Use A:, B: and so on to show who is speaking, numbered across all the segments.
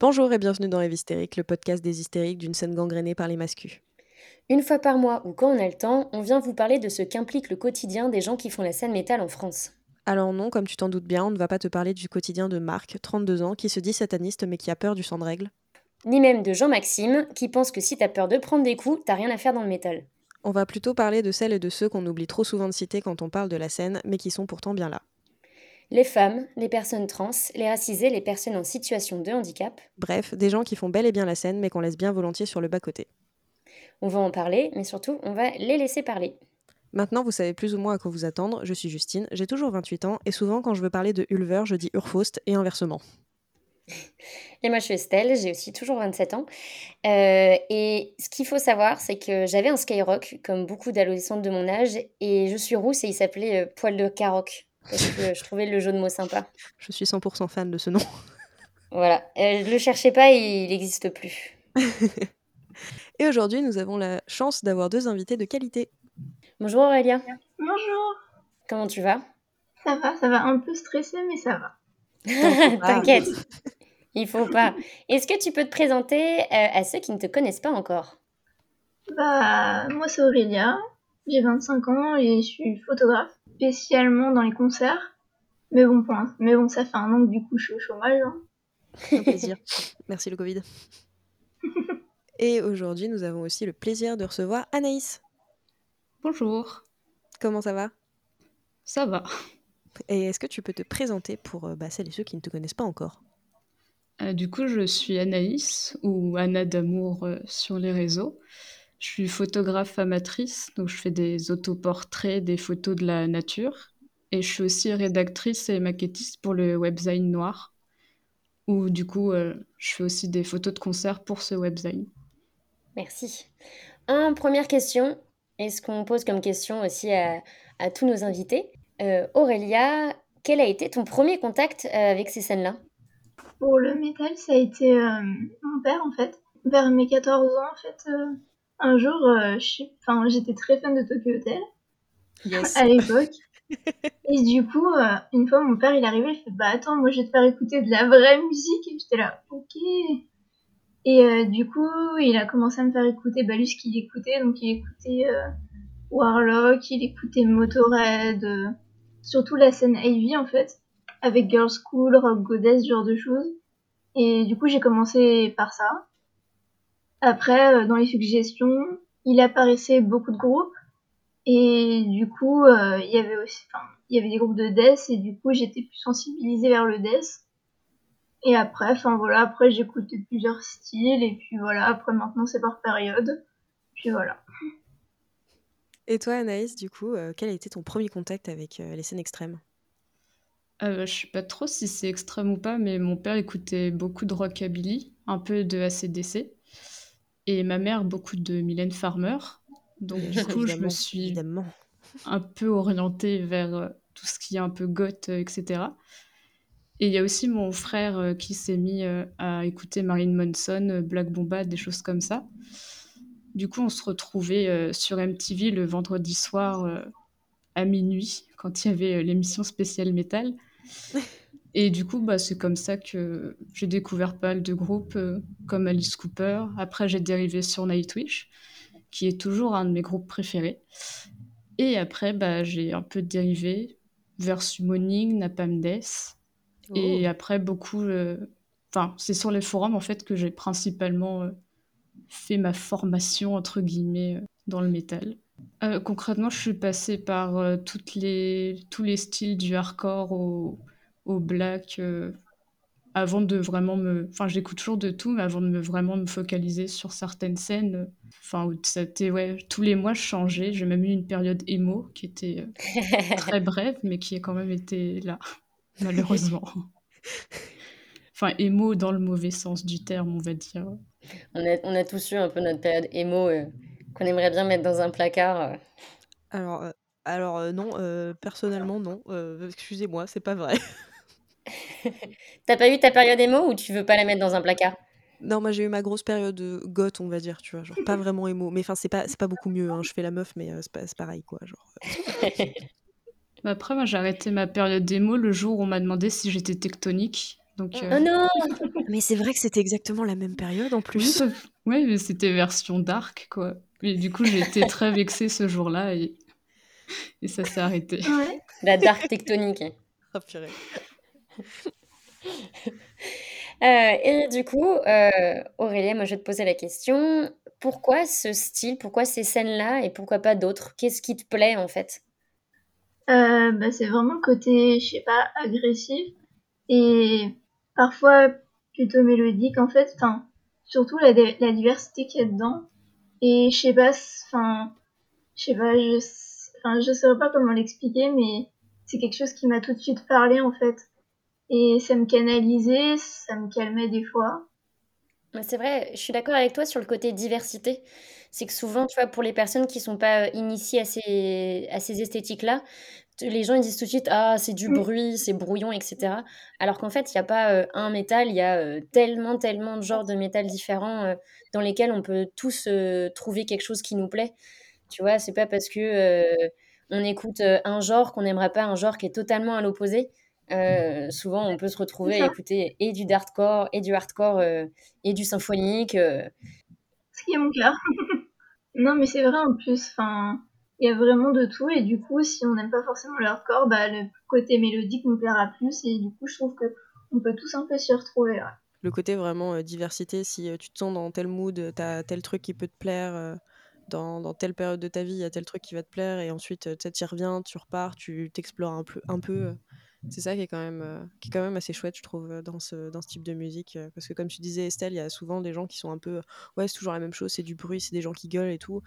A: Bonjour et bienvenue dans Eve Hystérique, le podcast des hystériques d'une scène gangrénée par les mascus.
B: Une fois par mois ou quand on a le temps, on vient vous parler de ce qu'implique le quotidien des gens qui font la scène métal en France.
A: Alors non, comme tu t'en doutes bien, on ne va pas te parler du quotidien de Marc, 32 ans, qui se dit sataniste mais qui a peur du sang de règle.
B: Ni même de Jean-Maxime, qui pense que si t'as peur de prendre des coups, t'as rien à faire dans le métal.
A: On va plutôt parler de celles et de ceux qu'on oublie trop souvent de citer quand on parle de la scène, mais qui sont pourtant bien là.
B: Les femmes, les personnes trans, les racisés, les personnes en situation de handicap.
A: Bref, des gens qui font bel et bien la scène, mais qu'on laisse bien volontiers sur le bas-côté.
B: On va en parler, mais surtout, on va les laisser parler.
A: Maintenant, vous savez plus ou moins à quoi vous attendre. Je suis Justine, j'ai toujours 28 ans, et souvent, quand je veux parler de Ulver, je dis Urfaust et inversement.
B: Et moi, je suis Estelle, j'ai aussi toujours 27 ans. Euh, et ce qu'il faut savoir, c'est que j'avais un Skyrock, comme beaucoup d'adolescentes de mon âge, et je suis rousse et il s'appelait euh, Poil de Caroc, parce que je trouvais le jeu de mots sympa.
A: Je suis 100% fan de ce nom.
B: Voilà, euh, ne le cherchez pas, il n'existe plus.
A: Et aujourd'hui, nous avons la chance d'avoir deux invités de qualité.
B: Bonjour Aurélien,
C: Bonjour.
B: comment tu vas?
C: Ça va, ça va un peu stressé, mais ça va.
B: T'inquiète, il faut pas. Est-ce que tu peux te présenter euh, à ceux qui ne te connaissent pas encore?
C: Bah, moi c'est Aurélia, j'ai 25 ans et je suis photographe, spécialement dans les concerts. Mais bon, pour mais bon, ça fait un an que du coup je suis au chômage. hein.
A: Un plaisir. Merci le Covid. Et aujourd'hui, nous avons aussi le plaisir de recevoir Anaïs.
D: Bonjour,
A: Comment ça va?
D: Ça va.
A: Et est-ce que tu peux te présenter pour euh, bah, celles et ceux qui ne te connaissent pas encore?
D: Euh, du coup, je suis Anaïs, ou Anna d'amour euh, sur les réseaux. Je suis photographe amatrice, donc je fais des autoportraits, des photos de la nature. Et je suis aussi rédactrice et maquettiste pour le webzine Noir, où du coup, euh, je fais aussi des photos de concert pour ce webzine.
B: Merci. En première question, et ce qu'on pose comme question aussi à, à tous nos invités, euh, Aurélia, quel a été ton premier contact euh, avec ces scènes-là?
C: Pour le métal, ça a été euh, mon père en fait. Vers mes 14 ans, en fait, euh, un jour, euh, je suis- enfin, j'étais très fan de Tokyo Hotel
A: Yes.
C: à l'époque. Et du coup, euh, une fois, mon père, il est arrivé, il fait Bah attends, moi je vais te faire écouter de la vraie musique. Et j'étais là, ok. Et euh, du coup, il a commencé à me faire écouter bah, lui ce qu'il écoutait. Donc il écoutait euh, Warlock, il écoutait Motorhead, euh, surtout la scène Ivy en fait, avec Girls School, Rock Goddess, ce genre de choses. Et du coup, j'ai commencé par ça. Après, euh, dans les suggestions, il apparaissait beaucoup de groupes. Et du coup, euh, il y avait aussi, enfin, il y avait des groupes de death et du coup, j'étais plus sensibilisée vers le death. Et après, enfin voilà, après écouté plusieurs styles et puis voilà, après maintenant c'est par période. Puis voilà.
A: Et toi, Anaïs, du coup, euh, quel a été ton premier contact avec euh, les scènes extrêmes?
D: Euh, je sais pas trop si c'est extrême ou pas, mais mon père écoutait beaucoup de rockabilly, un peu de AC/DC, et ma mère beaucoup de Mylène Farmer. Donc du coup, je me suis
A: évidemment.
D: un peu orientée vers euh, tout ce qui est un peu goth, euh, etc. Et il y a aussi mon frère euh, qui s'est mis à écouter Marilyn Manson, Black Bomba, des choses comme ça. Du coup, on se retrouvait sur MTV le vendredi soir à minuit, quand il y avait l'émission spéciale métal. Et du coup, bah, c'est comme ça que j'ai découvert pas mal de groupes euh, comme Alice Cooper. Après, j'ai dérivé sur Nightwish, qui est toujours un de mes groupes préférés. Et après, bah, j'ai un peu dérivé vers Summoning, Napalm Death. Et
A: Oh.
D: après, beaucoup. euh, Enfin, c'est sur les forums en fait que j'ai principalement euh, fait ma formation entre guillemets dans le métal. Concrètement, je suis passée par toutes les, tous les styles du hardcore au, au black euh, avant de vraiment me. Enfin, j'écoute toujours de tout, mais avant de me vraiment me focaliser sur certaines scènes. Enfin, où c'était ouais, tous les mois je changeais. J'ai même eu une période emo qui était euh, très brève, mais qui a quand même été là, malheureusement. Enfin, émo dans le mauvais sens du terme, on va dire.
B: on a, on a tous eu un peu notre période émo euh, qu'on aimerait bien mettre dans un placard. euh.
A: Alors, euh, alors euh, non, euh, personnellement, non. Euh, Excusez-moi, c'est pas vrai.
B: T'as pas eu ta période émo ou tu veux pas la mettre dans un placard?
A: Non, moi j'ai eu ma grosse période euh, goth, on va dire, tu vois, genre pas vraiment émo. Mais enfin, c'est pas, c'est pas beaucoup mieux, hein. Je fais la meuf, mais euh, c'est pas, c'est pareil, quoi. Genre,
D: Bah Après, moi, j'ai arrêté ma période démo le jour où on m'a demandé si j'étais tectonique. Donc,
B: Oh
D: euh,
B: non!
A: Mais c'est vrai que c'était exactement la même période en
D: oui,
A: plus.
D: ouais, mais c'était version dark, quoi. Et du coup, j'ai été très vexée ce jour-là et, et ça s'est arrêté.
C: Ouais.
B: La dark tectonique.
A: Oh purée.
B: Euh, et du coup, euh, Aurélie, moi je vais te poser la question, pourquoi ce style, pourquoi ces scènes-là? Et pourquoi pas d'autres? Qu'est-ce qui te plaît en fait?
C: Euh, bah, c'est vraiment le côté, je sais pas, agressif et parfois plutôt mélodique en fait. Enfin, surtout la, la diversité qu'il y a dedans. Et je sais pas, je sais pas, je, je saurais pas comment l'expliquer, mais c'est quelque chose qui m'a tout de suite parlé en fait. Et ça me canalisait, ça me calmait des fois.
B: C'est vrai, je suis d'accord avec toi sur le côté diversité. C'est que souvent, tu vois, pour les personnes qui sont pas euh, initiées à ces, à ces esthétiques-là, les gens ils disent tout de suite, ah, c'est du
C: Mm.
B: bruit, c'est brouillon, etc. Alors qu'en fait, il n'y a pas euh, un métal, il y a euh, tellement, tellement de genres de métal différents euh, dans lesquels on peut tous trouver quelque chose qui nous plaît. Tu vois, c'est pas parce que on écoute un genre qu'on n'aimerait pas un genre qui est totalement à l'opposé. Euh, souvent, on peut se retrouver à écouter et du hardcore et du hardcore euh, et du symphonique. euh.
C: Ce qui est mon cas. Non, mais c'est vrai en plus, enfin, il y a vraiment de tout et du coup, si on n'aime pas forcément le hardcore, bah, le côté mélodique nous plaira plus et du coup, je trouve que on peut tous un peu s'y retrouver. ouais.
A: Le côté vraiment euh, diversité, si euh, tu te sens dans tel mood, t'as tel truc qui peut te plaire, euh, dans, dans telle période de ta vie, il y a tel truc qui va te plaire, et ensuite, euh, tu t'y reviens, tu repars, tu t'explores un peu. Un peu euh. C'est ça qui est, quand même, euh, qui est quand même assez chouette, je trouve, euh, dans ce, dans ce type de musique. euh, parce que comme tu disais, Estelle, il y a souvent des gens qui sont un peu... Ouais, c'est toujours la même chose, c'est du bruit, c'est des gens qui gueulent et tout.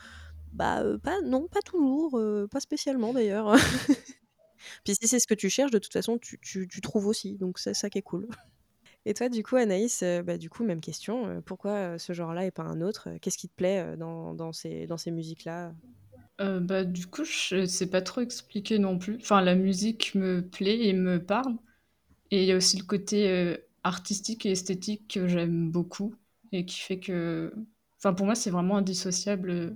A: Bah, pas, non, pas toujours, pas spécialement d'ailleurs. Puis si c'est ce que tu cherches, de toute façon, tu, tu, tu trouves aussi, donc c'est ça qui est cool. Et toi, du coup, Anaïs, bah, du coup, même question. pourquoi ce genre-là et pas un autre? Qu'est-ce qui te plaît dans, dans ces, dans ces musiques-là?
D: Euh, bah, du coup, je sais pas trop expliquer non plus. Enfin, la musique me plaît et me parle. Et il y a aussi le côté euh, artistique et esthétique que j'aime beaucoup et qui fait que... Enfin, pour moi, c'est vraiment indissociable euh,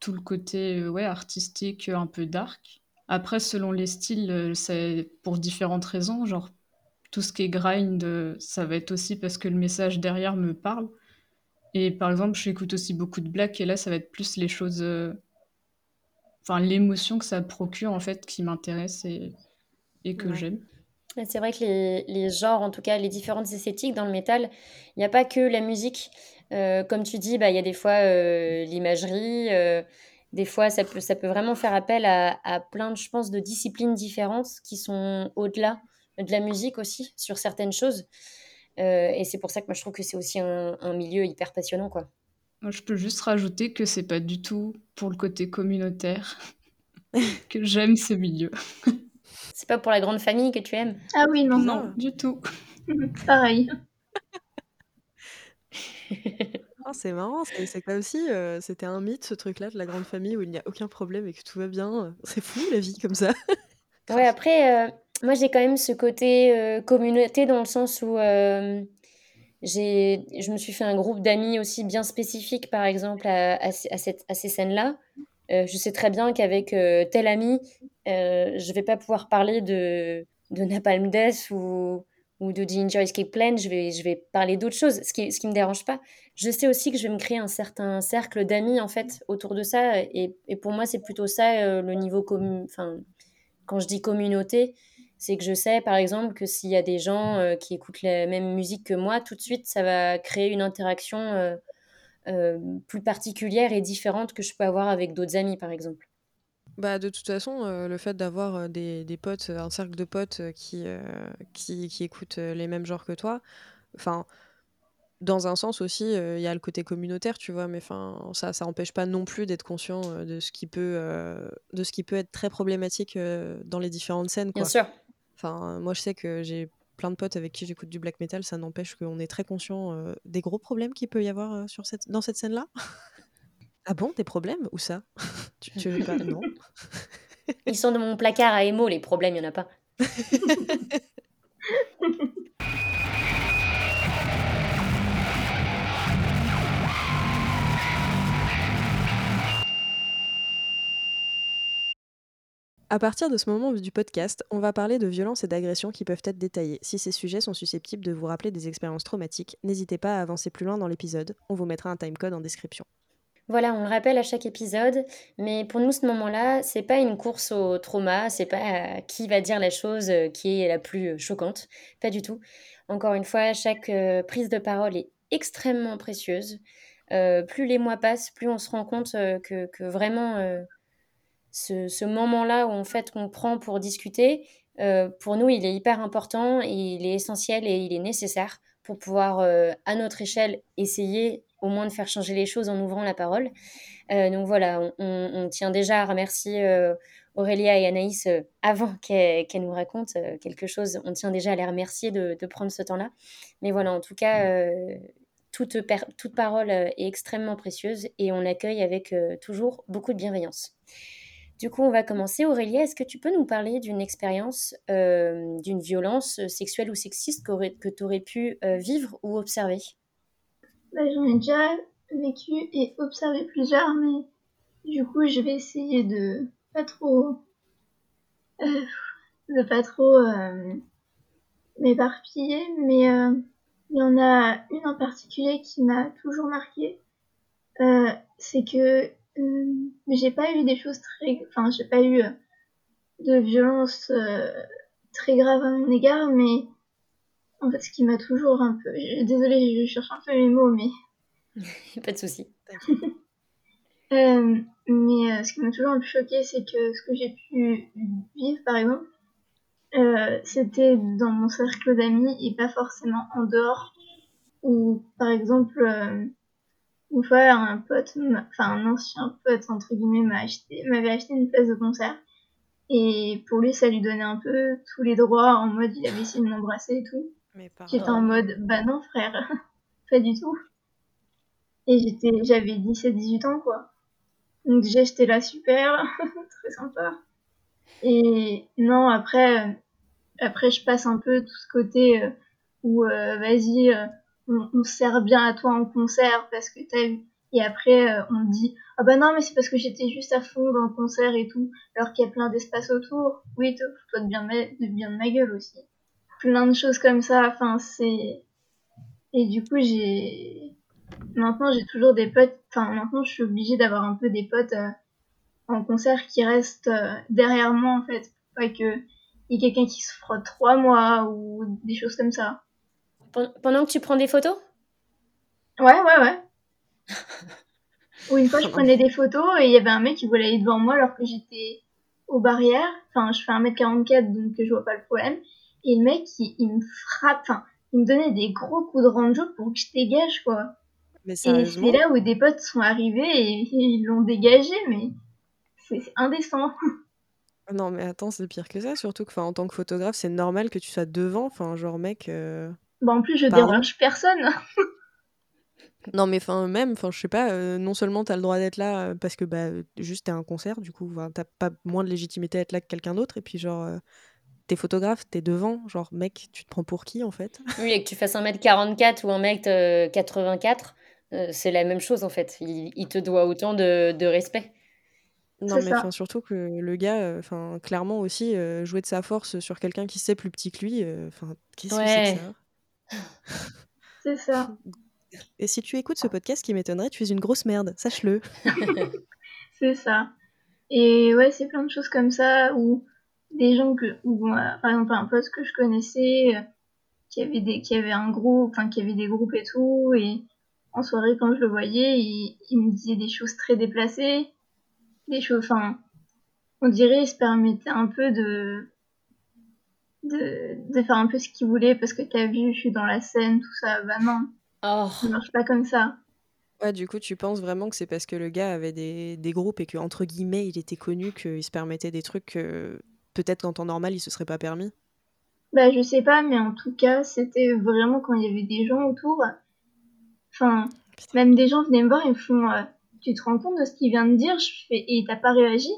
D: tout le côté ouais, artistique, un peu dark. Après, selon les styles, c'est pour différentes raisons. Genre, tout ce qui est grind, ça va être aussi parce que le message derrière me parle. Et par exemple, j'écoute aussi beaucoup de black et là, ça va être plus les choses... euh, Enfin, l'émotion que ça procure, en fait, qui m'intéresse et, et que
A: Ouais.
D: j'aime.
B: C'est vrai que les, les genres, en tout cas les différentes esthétiques dans le métal, il n'y a pas que la musique. Euh, comme tu dis, bah, il y a des fois euh, l'imagerie, euh, des fois ça peut, ça peut vraiment faire appel à, à plein, de, je pense, de disciplines différentes qui sont au-delà de la musique aussi, sur certaines choses. Euh, et c'est pour ça que moi je trouve que c'est aussi un, un milieu hyper passionnant, quoi.
D: Moi, je peux juste rajouter que c'est pas du tout pour le côté communautaire que j'aime ce milieu.
B: C'est pas pour la grande famille que tu aimes?
C: Ah oui, non,
D: Non,
A: ça.
D: du tout.
C: pareil.
A: Ah, C'est marrant, c'est c'est comme si euh, c'était un mythe, ce truc-là, de la grande famille où il n'y a aucun problème et que tout va bien. C'est fou, la vie, comme ça.
B: Ouais, après, euh, moi j'ai quand même ce côté euh, communauté dans le sens où euh, je me suis fait un groupe d'amis aussi bien spécifique, par exemple, à, ces- cette- à ces scènes-là. Euh, je sais très bien qu'avec tel ami, euh, je vais pas pouvoir parler de, de Napalm Death ou, ou de Ginger Escape Plan, je vais, je vais parler d'autres choses, ce qui, ce qui me dérange pas. Je sais aussi que je vais me créer un certain cercle d'amis, en fait, autour de ça, et, et pour moi, c'est plutôt ça, le niveau commun, enfin, quand je dis communauté, c'est que je sais, par exemple, que s'il y a des gens euh, qui écoutent la même musique que moi, tout de suite, ça va créer une interaction euh, euh, plus particulière et différente que je peux avoir avec d'autres amis, par exemple.
A: Bah, de toute façon, le fait d'avoir des, des potes, un cercle de potes qui, qui, qui écoutent les mêmes genres que toi, enfin, dans un sens aussi, il y a le côté communautaire, tu vois, mais enfin, ça, ça empêche pas non plus d'être conscient de ce qui peut, de ce qui peut être très problématique dans les différentes scènes,
B: Bien sûr.
A: Enfin, moi, je sais que j'ai plein de potes avec qui j'écoute du black metal, ça n'empêche qu'on est très conscient euh, des gros problèmes qu'il peut y avoir euh, sur cette, dans cette scène-là. ah bon, des problèmes? Où ça? Tu, tu veux pas? Non.
B: Ils sont dans mon placard à émo, les problèmes, il n'y en a pas.
A: À partir de ce moment du podcast, on va parler de violences et d'agressions qui peuvent être détaillées. Si ces sujets sont susceptibles de vous rappeler des expériences traumatiques, n'hésitez pas à avancer plus loin dans l'épisode. On vous mettra un timecode en description.
B: Voilà, on le rappelle à chaque épisode, mais pour nous, ce moment-là, c'est pas une course au trauma, c'est pas euh, qui va dire la chose euh, qui est la plus euh, choquante, pas du tout. Encore une fois, chaque prise de parole est extrêmement précieuse. plus les mois passent, plus on se rend compte que, que, vraiment ce, moment-là où en fait on prend pour discuter, euh, pour nous, il est hyper important et il est essentiel et il est nécessaire pour pouvoir, euh, à notre échelle, essayer au moins de faire changer les choses en ouvrant la parole. Euh, donc voilà, on, tient déjà à remercier Aurélia et Anaïs avant qu'elles nous racontent quelque chose. On tient déjà à les remercier de, de prendre ce temps-là. Mais voilà, en tout cas, toute, toute parole est extrêmement précieuse et on l'accueille avec toujours beaucoup de bienveillance. Du coup, on va commencer. Aurélia, est-ce que tu peux nous parler d'une expérience, euh, d'une violence euh, sexuelle ou sexiste que tu aurais pu euh, vivre ou observer?
C: Bah, J'en ai déjà vécu et observé plusieurs, mais du coup, je vais essayer de pas trop. de pas trop m'éparpiller, mais il y en a une en particulier qui m'a toujours marqué. c'est que mais j'ai pas eu des choses très. Enfin, j'ai pas eu euh, de violence euh, très grave à mon égard, mais en fait, ce qui m'a toujours un peu. Désolée, je cherche un peu mes mots, mais.
B: pas de souci.
C: euh, mais ce qui m'a toujours un peu choqué, c'est que ce que j'ai pu vivre, par exemple, euh, c'était dans mon cercle d'amis et pas forcément en dehors. Ou par exemple, une fois, un pote, enfin un ancien pote entre guillemets, m'a acheté, m'avait acheté une place de concert. Et pour lui, ça lui donnait un peu tous les droits, en mode il avait essayé de m'embrasser et tout. J'étais en mode, bah non frère, pas du tout. Et j'étais, j'avais 17-18 ans quoi. Donc déjà j'étais là super, très sympa. Et non, après, après je passe un peu tout ce côté euh, où euh, vas-y, on, sert bien à toi en concert parce que t'as eu. Et après, euh, on dit Ah bah non, mais c'est parce que j'étais juste à fond dans le concert et tout, alors qu'il y a plein d'espace autour. Oui, toi de bien, de bien de ma gueule aussi. Plein de choses comme ça. Enfin, c'est. Et du coup, j'ai. Maintenant, j'ai toujours des potes. Enfin, maintenant, je suis obligée d'avoir un peu des potes euh, en concert qui restent euh, derrière moi, en fait. Pas que y ait quelqu'un qui se frotte trois mois ou des choses comme ça.
B: Pendant que tu prends des photos?
C: Ouais, ouais, ouais. Ou une fois, je prenais des photos et il y avait un mec qui voulait aller devant moi alors que j'étais aux barrières. Enfin, je fais 1m44 donc je vois pas le problème. Et le mec, il, me frappe, enfin, il me donnait des gros coups de ranjo pour que je dégage, quoi. Mais et c'est là où des potes sont arrivés et ils l'ont dégagé, mais c'est indécent.
A: Non, mais attends, c'est pire que ça, surtout que en tant que photographe, c'est normal que tu sois devant. Enfin, genre, mec. Euh,
C: bah, en plus, je dérange personne.
A: non, mais enfin, même, enfin, je sais pas, euh, non seulement t'as le droit d'être là euh, parce que bah, juste t'es un concert, du coup, t'as pas moins de légitimité à être là que quelqu'un d'autre, et puis genre, euh, t'es photographe, t'es devant, genre, mec, tu te prends pour qui en fait?
B: Oui, et que tu fasses 1m44 ou 1m84, c'est la même chose en fait. Il, te doit autant de, de respect.
A: Non, mais surtout que le gars, enfin, clairement aussi, jouer de sa force sur quelqu'un qui sait plus petit que lui, enfin, qu'est-ce que c'est que ça?
C: c'est ça.
A: Et si tu écoutes ce podcast, qui m'étonnerait, tu es une grosse merde, sache-le.
C: c'est ça. Et ouais, c'est plein de choses comme ça où des gens que, ou par exemple un poste que je connaissais, euh, qui avait des, qui avait un groupe, enfin qui avait des groupes et tout, et en soirée quand je le voyais, il, il me disait des choses très déplacées, des choses, enfin, on dirait, il se permettait un peu de, de, faire un peu ce qu'il voulait parce que t'as vu, je suis dans la scène, tout ça. Bah non, oh. ça marche pas comme ça.
A: Ouais, du coup, tu penses vraiment que c'est parce que le gars avait des, des groupes et que, entre guillemets, il était connu, qu'il se permettait des trucs que peut-être qu'en temps normal, il se serait pas permis?
C: Bah, je sais pas, mais en tout cas, c'était vraiment quand il y avait des gens autour. Enfin, même des gens venaient me voir et me font euh, Tu te rends compte de ce qu'il vient de dire? Je fais, Et t'as pas réagi?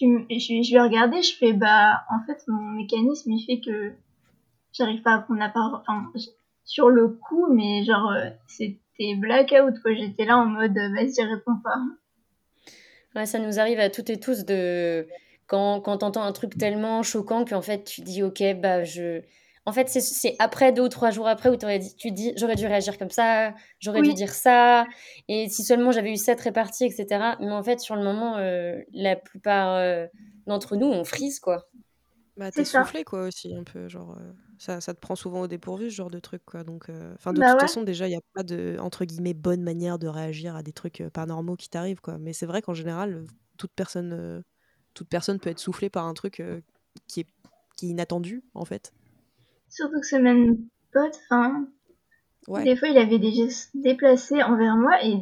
C: Je, je vais regarder, je fais bah en fait mon mécanisme il fait que j'arrive pas à prendre la parole, sur le coup, mais genre euh, c'était blackout quoi. J'étais là en mode vas-y réponds pas.
B: Ouais, ça nous arrive à toutes et tous de quand, quand tu entends un truc tellement choquant qu'en fait, tu dis, ok, bah, je. En fait, c'est après, deux ou trois jours après, où dit, tu dis, j'aurais dû réagir comme ça, j'aurais dû dire ça, et si seulement j'avais eu cette répartie, etc. Mais en fait, sur le moment, euh, la plupart euh, d'entre nous, on frise, quoi.
A: Bah, t'es soufflé, quoi, aussi, un peu, genre, euh, ça ça te prend souvent au dépourvu, ce genre de truc, quoi, donc enfin, de
C: Bah,
A: toute
C: ouais.
A: façon, déjà, il y a pas de, entre guillemets, «bonne manière» de réagir à des trucs, paranormaux qui t'arrivent, quoi, mais c'est vrai qu'en général, toute personne, toute personne peut être soufflée par un truc, qui est qui est inattendu, en fait.
C: Surtout que ce même pote, enfin, des fois, il avait des gestes déplacés envers moi et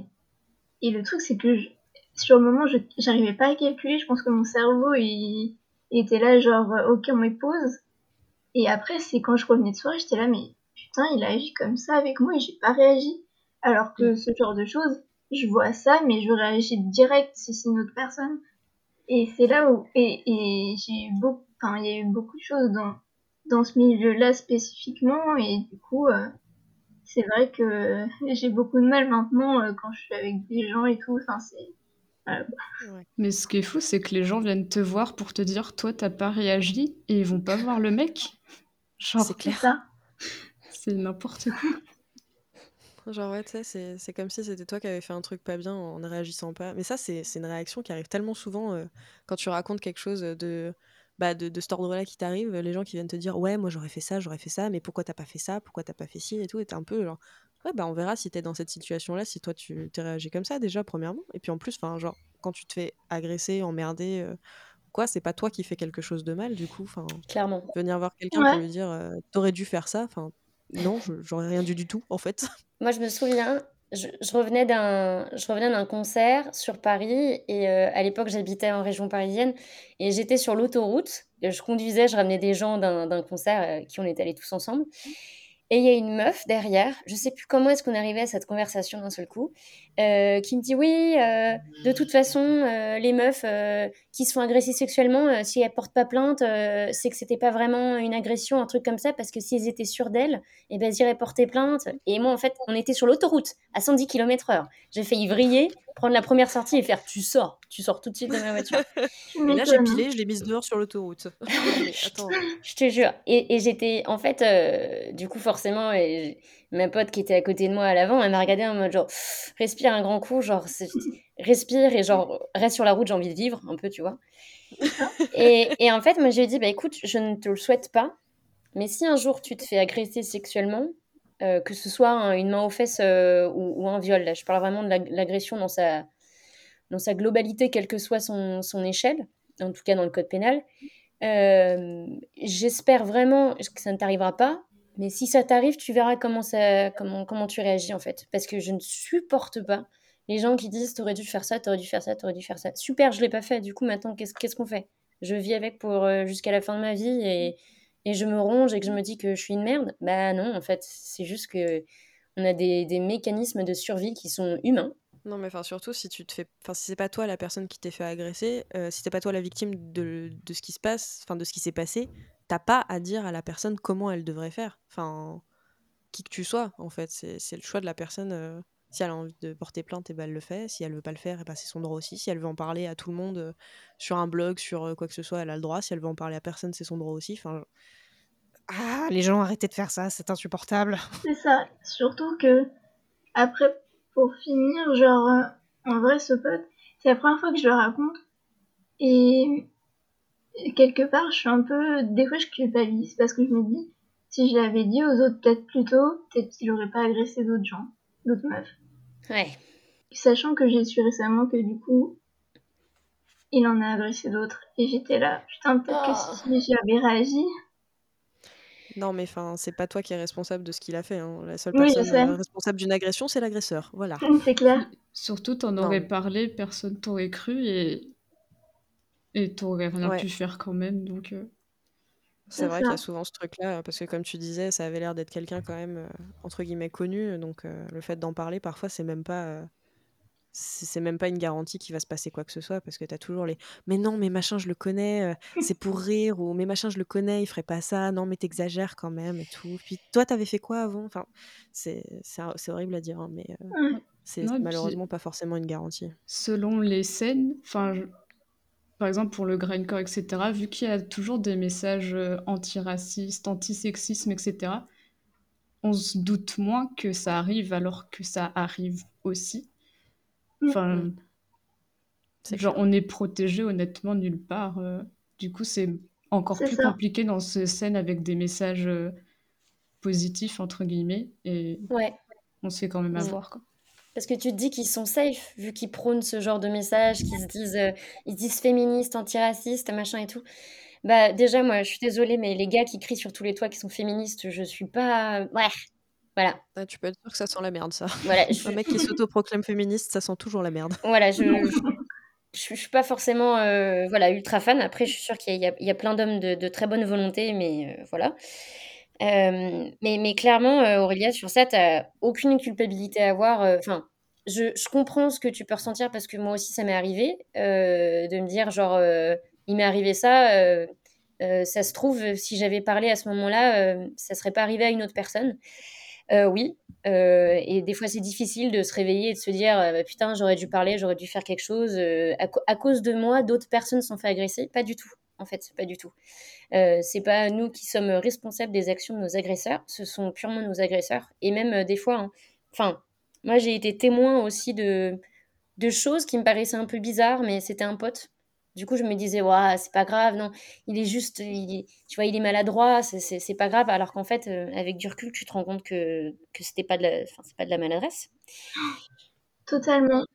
C: et le truc, c'est que je sur le moment, je j'arrivais pas à calculer. Je pense que mon cerveau, il il était là genre, «OK, on me pause» et après, c'est quand je revenais de soirée, j'étais là: «Mais putain, il a agi comme ça avec moi et j'ai pas réagi». Alors que ce genre de choses, je vois ça, mais je réagis direct si c'est une autre personne et c'est là où et et j'ai eu beaucoup enfin, il y a eu beaucoup de choses dans dans ce milieu-là spécifiquement et du coup, c'est vrai que j'ai beaucoup de mal maintenant, quand je suis avec des gens et tout, enfin, c'est voilà, quoi.
D: Mais ce qui est fou, c'est que les gens viennent te voir pour te dire: «Toi, tu as pas réagi» et ils vont pas voir le mec. Genre
A: C'est clair.
C: ça.
D: C'est n'importe quoi.
A: Genre, ouais, tu sais, c'est c'est comme si c'était toi qui avais fait un truc pas bien en ne réagissant pas. Mais ça, c'est c'est une réaction qui arrive tellement souvent, quand tu racontes quelque chose, de bah, de de cet ordre-là qui t'arrive, les gens qui viennent te dire: «Ouais, moi, j'aurais fait ça, j'aurais fait ça, mais pourquoi tu as pas fait ça? Pourquoi tu as pas fait ci et tout?» et tu es un peu genre: «Ouais, bah, on verra si tu es dans cette situation-là, si toi tu tu réagi comme ça déjà, premièrement et puis en plus, enfin, genre, quand tu te fais agresser, emmerder, quoi, c'est pas toi qui fais quelque chose de mal, du coup, enfin,
B: Clairement.
A: venir voir quelqu'un
C: Ouais.
A: pour lui dire, «Tu aurais dû faire ça», enfin, non, j'aurais rien dit du tout, en fait.
B: Moi, je me souviens, je revenais d'un concert sur Paris et heu, à l'époque, j'habitais en région parisienne et j'étais sur l'autoroute. Je conduisais, je ramenais des gens d'un concert, avec qui on est allés tous ensemble et il y a une meuf derrière, je sais plus comment est-ce qu'on est arrivé à cette conversation d'un seul coup, heu, qui me dit: «Oui, heu, de toute façon, heu, les meufs, heu, qui se font agresser sexuellement, heu, si elles portent pas plainte, heu, c'est que c'était pas vraiment une agression, un truc comme ça, parce que si elles étaient sûres d'elles et ben, elles iraient porter plainte» et moi, en fait, on était sur l'autoroute à 110 kilomètres/heure. J'ai failli vriller, prendre la première sortie et faire: «Tu sors, tu sors tout de suite de ma voiture».
C: Tu
A: Et là, j'ai
C: hein.
A: pilé, je l'ai mise dehors sur l'autoroute.
B: Je te jure et et j'étais en fait, heu, du coup, forcément et ma pote qui était à côté de moi à l'avant, elle m'a regardée en mode genre: «Respire un grand coup, genre, respire et genre, reste sur la route, j'ai envie de vivre», un peu, tu vois? Et et en fait, moi, je lui ai dit: «Bah, écoute, je ne te le souhaite pas, mais si un jour tu te fais agresser sexuellement, heu, que ce soit un une main aux fesses, heu, ou un viol», là, je parle vraiment de l'ag l'agression dans sa dans sa globalité, quelle que soit son son échelle, en tout cas dans le code pénal, hem, j'espère vraiment que ça ne t'arrivera pas, mais si ça t'arrive, tu verras comment ça comment comment tu réagis, en fait. Parce que je ne supporte pas les gens qui disent: «Tu aurais dû faire ça, tu aurais dû faire ça, tu aurais dû faire ça». Super, je l'ai pas fait, du coup, maintenant, qu'est-ce qu'on fait? Je vis avec pour, jusqu'à la fin de ma vie et et je me ronge et que je me dis que je suis une merde? Bah, non, en fait, c'est juste qu'on a des des mécanismes de survie qui sont humains.
A: Non, mais enfin, surtout si tu te fais enfin, si c'est pas toi la personne qui t'est fait agresser, heu, si c'est pas toi la victime de de ce qui se passe, enfin, de ce qui s'est passé, tu as pas à dire à la personne comment elle devrait faire. Enfin, qui que tu sois, en fait, c'est le choix de la personne, heu, si elle a envie de porter plainte et bah, elle le fait. Si elle veut pas le faire et bah, c'est son droit aussi. Si elle veut en parler à tout le monde, heu, sur un blog, sur, heu, quoi que ce soit, elle a le droit. Si elle veut en parler à personne, c'est son droit aussi. Enfin ah! Les gens, arrêtez de faire ça, c'est insupportable.
C: C'est ça, surtout qu'après, pour finir, genre, heu, en vrai, ce pote, c'est la première fois que je le raconte et et quelque part, je suis un peu des fois, je culpabilise parce que je me dis: «Si je l'avais dit aux autres peut-être plus tôt, peut-être qu'il aurait pas agressé d'autres gens, d'autres meufs».
B: Ouais.
C: Sachant que j'ai su récemment que du coup il en a agressé d'autres et j'étais là: «Putain, peut-être que
B: Oh!
C: si j'avais réagi»
A: Non, mais enfin, c'est pas toi qui es responsable de ce qu'il a fait, hein. La seule
C: Oui,
A: personne, heu, responsable d'une agression, c'est l'agresseur, voilà.
C: C'est clair.
D: Surtout, tu en
A: Non,
D: aurais parlé, personne t'aurait cru et et tu aurais rien
A: Ouais.
D: pu faire quand même, donc heu
A: C'est
C: C'est
A: vrai qu'il y a
C: ça.
A: souvent ce truc-là, parce que comme tu disais, ça avait l'air d'être quelqu'un quand même, heu, entre guillemets «connu», donc heu, le fait d'en parler parfois c'est même pas, heu, c'est c'est même pas une garantie qu'il va se passer quoi que ce soit parce que tu as toujours les: «Mais non, mais machin je le connais, heu, c'est pour rire» ou «Mais machin je le connais, il ferait pas ça, non mais tu exagères quand même et tout. Puis toi tu avais fait quoi avant?» enfin, c'est c'est un c'est horrible à dire, hein, mais heu,
C: Ouais.
A: c'est
D: Non
A: c'est
D: et puis
A: malheureusement pas forcément une garantie.
D: selon les scènes, enfin, je par exemple, pour le grindcore, etc., vu qu'il y a toujours des messages euh, antiracistes, antisexisme, etc., on se doute moins que ça arrive alors que ça arrive aussi.
C: Mm.
D: Enfin,
A: Mm.
D: Genre,
A: clair.
D: on est protégé honnêtement nulle part. euh, du coup, c'est encore plus
C: ça.
D: compliqué dans ces scènes avec des messages euh, positifs, entre guillemets, et
B: Ouais.
D: on se fait quand même
B: Mm.
D: avoir, quoi.
B: Parce que tu te dis qu'ils sont safe, vu qu'ils prônent ce genre de message, qu'ils se disent, euh, ils se disent féministes, antiracistes, machin et tout. Bah déjà, moi, je suis désolée, mais les gars qui crient sur tous les toits qui sont féministes, je suis pas... Ouais, voilà.
A: Ah, tu peux être sûr que ça sent la merde, ça.
B: Voilà, je,
A: Un mec qui s'autoproclame féministe, ça sent toujours la merde.
B: voilà, je, je, suis pas forcément euh, voilà, ultra fan. Après, je suis sûre qu'il y, y a plein d'hommes de, de très bonne volonté, mais euh, voilà. Euh, mais, mais clairement, euh, Aurélia, sur ça, t'as aucune culpabilité à avoir. euh, Enfin, je, je comprends ce que tu peux ressentir parce que moi aussi, ça m'est arrivé de me dire, genre, il m'est arrivé ça. ça se trouve, si j'avais parlé à ce moment-là, ça serait pas arrivé à une autre personne. Oui. Et des fois, c'est difficile de se réveiller et de se dire euh, putain, j'aurais dû parler, j'aurais dû faire quelque chose. À, à cause de moi, d'autres personnes sont fait agresser. Pas du tout, en fait, pas du tout. Euh, c'est pas nous qui sommes responsables des actions de nos agresseurs, ce sont purement nos agresseurs. Et même euh, des fois, hein, enfin, moi j'ai été témoin aussi de, de choses qui me paraissaient un peu bizarres, mais c'était un pote. Du coup, je me disais, ouais, c'est pas grave, non, il est juste, il est- tu vois, il est maladroit, c'est- pas grave. Alors qu'en fait, euh, avec du recul, tu te rends compte que, que c'était pas de la, enfin, c'est pas de la maladresse.
C: Totalement.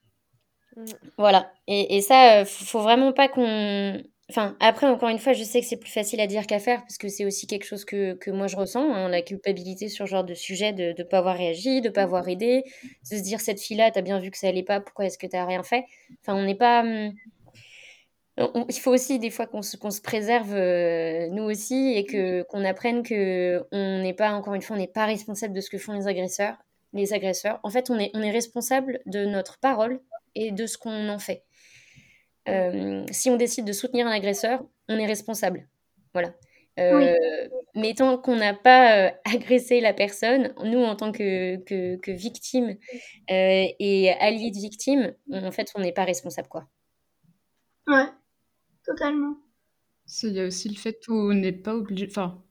B: Voilà. Et, et ça, faut vraiment pas qu'on. Enfin, après, encore une fois, je sais que c'est plus facile à dire qu'à faire parce que c'est aussi quelque chose que, que moi je ressens, hein, la culpabilité sur ce genre de sujet, de ne pas avoir réagi, de pas avoir aidé, de se dire cette fille-là, t'as bien vu que ça allait pas, pourquoi est-ce que t'as rien fait? Enfin, on n'est pas. hum, il faut aussi des fois qu'on se, qu'on se préserve euh, nous aussi et que qu'on apprenne que on n'est pas encore une fois on n'est pas responsable de ce que font les agresseurs les agresseurs. En fait on est on est responsable de notre parole et de ce qu'on en fait Euh, si on décide de soutenir un agresseur on est responsable voilà Euh, mais tant qu'on n'a pas euh, agressé la personne nous en tant que que, que victime euh, et alliés de victime en fait on n'est pas responsable quoi
C: Ouais, totalement.
D: Il y a aussi le fait où on n'est pas obligé, enfin,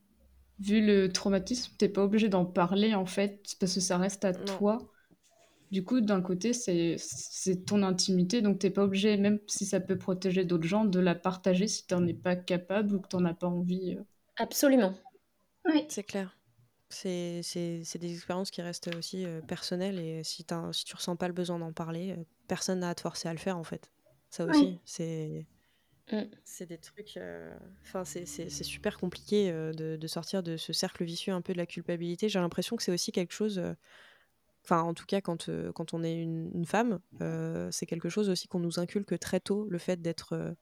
D: vu le traumatisme, t'es pas obligé d'en parler en fait, parce que ça reste à
A: Non.
D: toi. Du coup, d'un côté, c'est c'est ton intimité, donc t'es pas obligé, même si ça peut protéger d'autres gens, de la partager si t'en es pas capable ou que t'en as pas envie. euh.
B: absolument
C: Oui,
A: C'est clair. C'est c'est- c'est des expériences qui restent aussi euh, personnelles et si, si tu ressens pas le besoin d'en parler, euh, personne n'a à te forcer à le faire en fait. Ça
C: Oui.
A: aussi, c'est
B: Mm.
A: c'est des trucs. euh, Enfin, c'est c'est- c'est super compliqué euh, de, de sortir de ce cercle vicieux un peu de la culpabilité. J'ai l'impression que c'est aussi quelque chose. Enfin, en tout cas, quand, euh, quand on est une, femme, euh, c'est quelque chose aussi qu'on nous inculque très tôt, le fait d'être euh,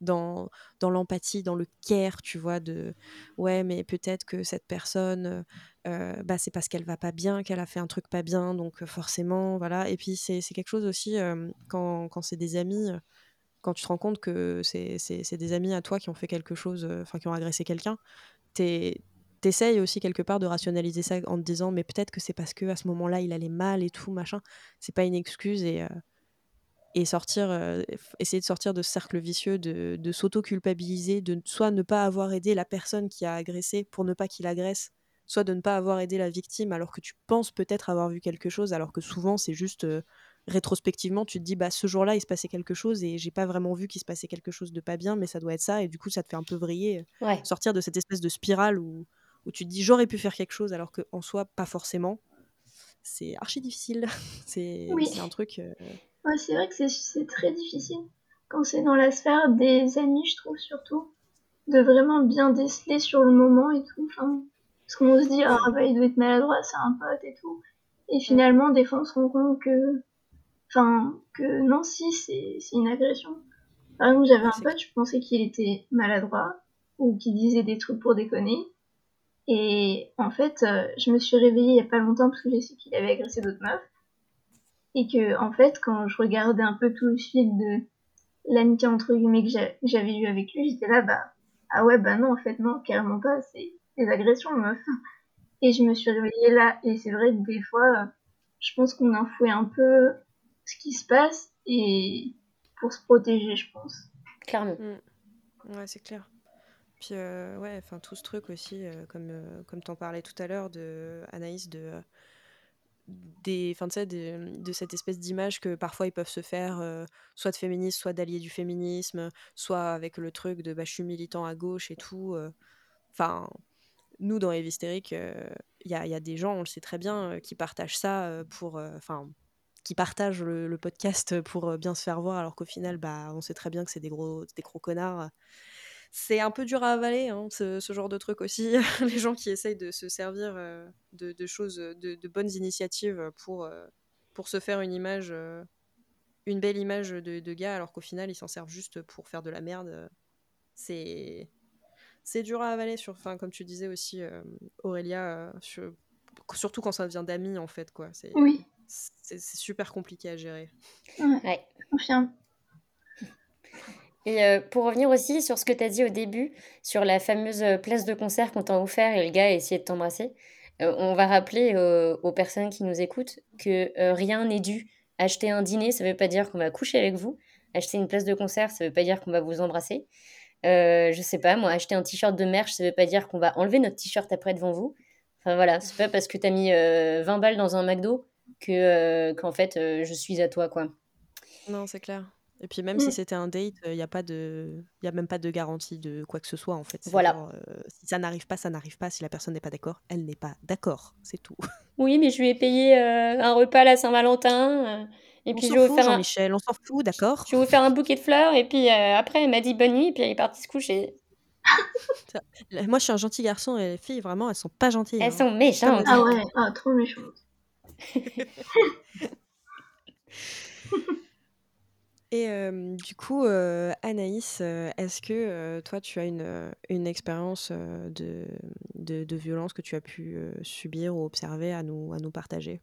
A: dans, dans l'empathie, dans le care, tu vois, de ouais, mais peut-être que cette personne, bah, c'est parce qu'elle va pas bien, qu'elle a fait un truc pas bien, donc forcément, voilà. Et puis, c'est quelque chose aussi, quand, quand c'est des amis, quand tu te rends compte que c'est des amis à toi qui ont fait quelque chose, enfin, qui ont agressé quelqu'un, t'es- t'essayes aussi quelque part de rationaliser ça en te disant, mais peut-être que c'est parce que à ce moment-là, il allait mal et tout, machin. C'est pas une excuse et. euh, et sortir, euh, essayer de sortir de ce cercle vicieux, de, de s'auto-culpabiliser, de soit ne pas avoir aidé la personne qui a agressé pour ne pas qu'il agresse, soit de ne pas avoir aidé la victime alors que tu penses peut-être avoir vu quelque chose, alors que souvent c'est juste euh, rétrospectivement tu te dis bah ce jour-là il se passait quelque chose et j'ai pas vraiment vu qu'il se passait quelque chose de pas bien, mais ça doit être ça et du coup ça te fait un peu vriller,
B: ouais
A: sortir de cette espèce de spirale où, où tu te dis j'aurais pu faire quelque chose alors qu'en soi pas forcément. C'est archi difficile. c'est
C: Oui.
A: un truc. euh,
C: Ouais, c'est vrai que c'est- très difficile quand c'est dans la sphère des amis, je trouve surtout, de vraiment bien déceler sur le moment et tout. Enfin, parce qu'on se dit, ah bah il doit être maladroit, c'est un pote et tout. Et finalement, des fois, on se rend compte que, enfin, que non, si, c'est une agression. Par exemple, j'avais un pote, je pensais qu'il était maladroit ou qu'il disait des trucs pour déconner. Et en fait, euh, je me suis réveillée il y a pas longtemps parce que j'ai su qu'il avait agressé d'autres meufs. Et que, en fait, quand je regardais un peu tout le fil de l'amitié entre guillemets que j'a- que j'avais eu avec lui, j'étais là, bah, ah ouais, bah non, en fait, non, carrément pas, c'est des agressions, meuf. Et je me suis réveillée là, et c'est vrai que des fois, euh, je pense qu'on enfouit un peu ce qui se passe, et pour se protéger, je pense.
B: clairement.
A: Mmh. Ouais, c'est clair. Puis, ouais, enfin, tout ce truc aussi, comme, comme tu en parlais tout à l'heure de Anaïs, de des, fin, de, de cette espèce d'image que parfois ils peuvent se faire, soit de féministes, soit d'alliés du féminisme, soit avec le truc de bah, je suis militant à gauche et tout. Enfin, nous, dans Eve il y, a, y, a, des gens, on le sait très bien, qui partagent ça pour. Enfin, qui partagent le, podcast pour bien se faire voir, alors qu'au final, bah, on sait très bien que c'est des gros, des gros connards c'est un peu dur à avaler, hein, ce, genre de truc aussi. les gens qui essayent de se servir euh, de, choses, de, bonnes initiatives pour, euh, pour se faire une image, euh, une belle image de, gars, alors qu'au final, ils s'en servent juste pour faire de la merde. C'est c'est dur à avaler, sur, fin, comme tu disais aussi, Aurélia, surtout quand ça vient d'amis, en fait. quoi. C'est
C: oui.
A: super compliqué à gérer.
C: Ouais, ouais.
B: Et euh, pour revenir aussi sur ce que tu as dit au début, sur la fameuse euh, place de concert qu'on t'a offert et le gars a essayé de t'embrasser, euh, on va rappeler aux personnes qui nous écoutent que rien n'est dû. Acheter un dîner, ça ne veut pas dire qu'on va coucher avec vous. Acheter une place de concert, ça ne veut pas dire qu'on va vous embrasser. je sais pas, moi, acheter un t-shirt de merch, ça ne veut pas dire qu'on va enlever notre t-shirt après devant vous. Enfin voilà, c'est pas parce que tu as mis 20 balles dans un McDo que qu'en fait je suis à toi quoi.
A: Non, c'est clair. Et puis même si mmh. c'était un date, il n'y a pas de, il y a même pas de garantie de quoi que ce soit en fait.
B: Voilà.
A: si ça n'arrive pas, ça n'arrive pas. Si la personne n'est pas d'accord, elle n'est pas d'accord. C'est tout.
B: Oui, mais je lui ai payé un repas à la Saint-Valentin. et
A: on puis je vais faire Jean-Michel, on s'en fout, d'accord.
B: Je vais vous faire un bouquet de fleurs et puis après elle m'a dit bonne nuit et puis elle est partie se coucher.
A: Moi, je suis un gentil garçon et les filles, vraiment, elles sont pas gentilles.
B: Elles
A: hein.
B: sont méchantes.
C: Ah ouais, ah, trop méchantes.
A: Et du coup, Anaïs, est-ce que toi, tu as une, expérience de, violence que tu as pu subir ou observer à nous, à nous partager?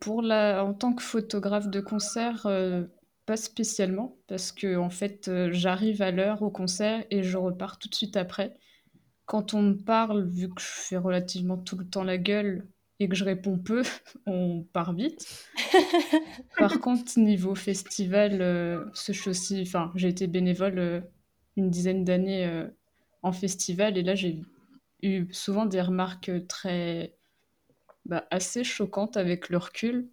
D: Pour la, en tant que photographe de concert, pas spécialement, parce que en fait, j'arrive à l'heure au concert et je repars tout de suite après. Quand on me parle, vu que je fais relativement tout le temps la gueule, et que je réponds peu, on part vite. Par contre, niveau festival, euh, ce aussi, enfin, j'ai été bénévole euh, une dizaine d'années euh, en festival et là j'ai eu souvent des remarques très bah, assez choquantes avec le recul.